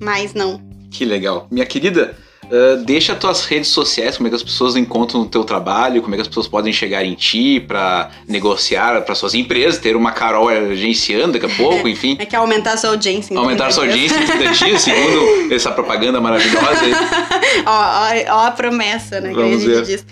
mais não. Que legal. Minha querida, ah, deixa tuas redes sociais, como é que as pessoas encontram o teu trabalho, como é que as pessoas podem chegar em ti pra negociar para suas empresas, ter uma Carol agenciando daqui a <laughs> pouco, enfim. É que aumentar a sua audiência. Aumentar sua audiência em 30 dias, segundo essa propaganda maravilhosa. <laughs> ó, ó, ó a promessa, né? Vamos que a gente ver. diz.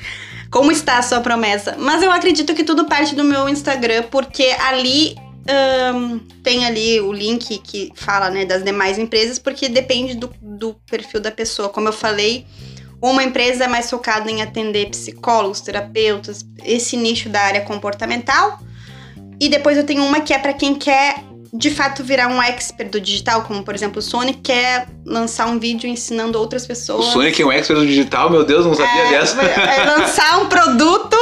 Como está a sua promessa? Mas eu acredito que tudo parte do meu Instagram, porque ali ahn, tem ali o link que fala né, das demais empresas, porque depende do, do perfil da pessoa. Como eu falei, uma empresa é mais focada em atender psicólogos, terapeutas, esse nicho da área comportamental. E depois eu tenho uma que é para quem quer de fato virar um expert do digital, como por exemplo o Sony quer lançar um vídeo ensinando outras O pessoas. Sonic é um expert do digital, meu Deus, não sabia É, dessa. é lançar um produto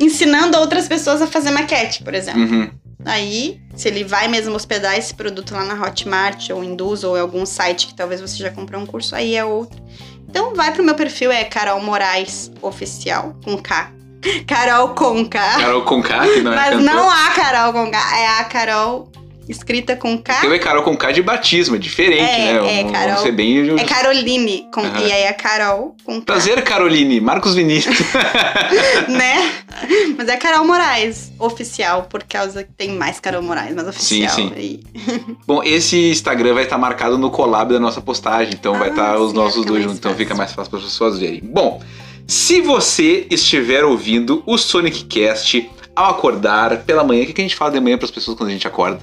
ensinando outras pessoas a fazer maquete, por exemplo. Uhum. Aí, se ele vai mesmo hospedar esse produto lá na Hotmart ou Induz ou em algum site que talvez você já comprou um curso, aí é outro. Então vai pro meu perfil, é Carol Moraes Oficial, com K. <laughs> Carol com K. Carol Conká, que não é Mas cantora. não a Carol com K, é a Carol escrita com K. Tem o Carol Conká de batismo, é diferente, É, né? é, Vamos Carol. ser bem... É Caroline, com, Aham. e aí a Carol com K. Prazer, Caroline. Marcos Vinícius. <laughs> né? <laughs> Mas é Carol Moraes, oficial, por causa que tem mais Carol Moraes, mas oficial. sim. E- <laughs> Bom, esse Instagram vai estar marcado no collab da nossa postagem, então vai Ah, estar os sim, nossos dois juntos, então fica mais fácil para as pessoas verem. Bom, se você estiver ouvindo o Sonic Cast ao acordar pela manhã, o que a gente fala de manhã para as pessoas quando a gente acorda?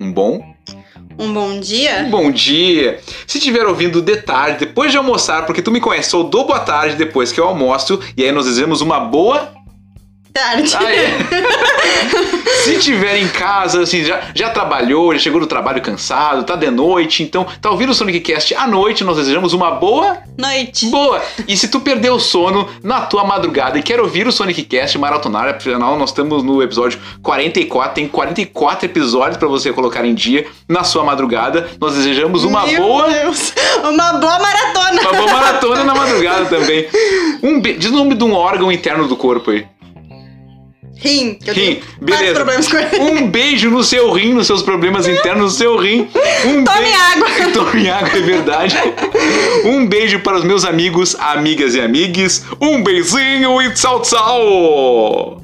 Um bom? Um bom Um dia? bom dia! Se estiver ouvindo de tarde, depois de almoçar, porque tu me conhece, eu dou boa tarde depois que eu almoço, e aí nós desejamos uma boa Tarde. Ah, é? <laughs> Se tiver em casa, assim, já, já trabalhou, já chegou do trabalho cansado, tá de noite, então tá ouvindo o Sonic Cast à noite, nós desejamos uma boa, Noite. boa. E se tu perdeu o sono na tua madrugada e quer ouvir o Sonic Cast maratonar, afinal nós estamos no episódio 44, tem 44 episódios pra você colocar em dia na sua madrugada. Nós desejamos uma Meu boa Deus. Uma boa maratona. uma boa maratona na madrugada também. Um be... Diz o nome de um órgão interno do corpo aí. Rim. Que eu Rim, beleza. problemas com ele. Um beijo no seu rim, nos seus problemas internos no seu rim. Um Tome beijo- água. <laughs> Tome água, é verdade. Um beijo para os meus amigos, amigas e amigues. Um beijinho e tchau, tchau.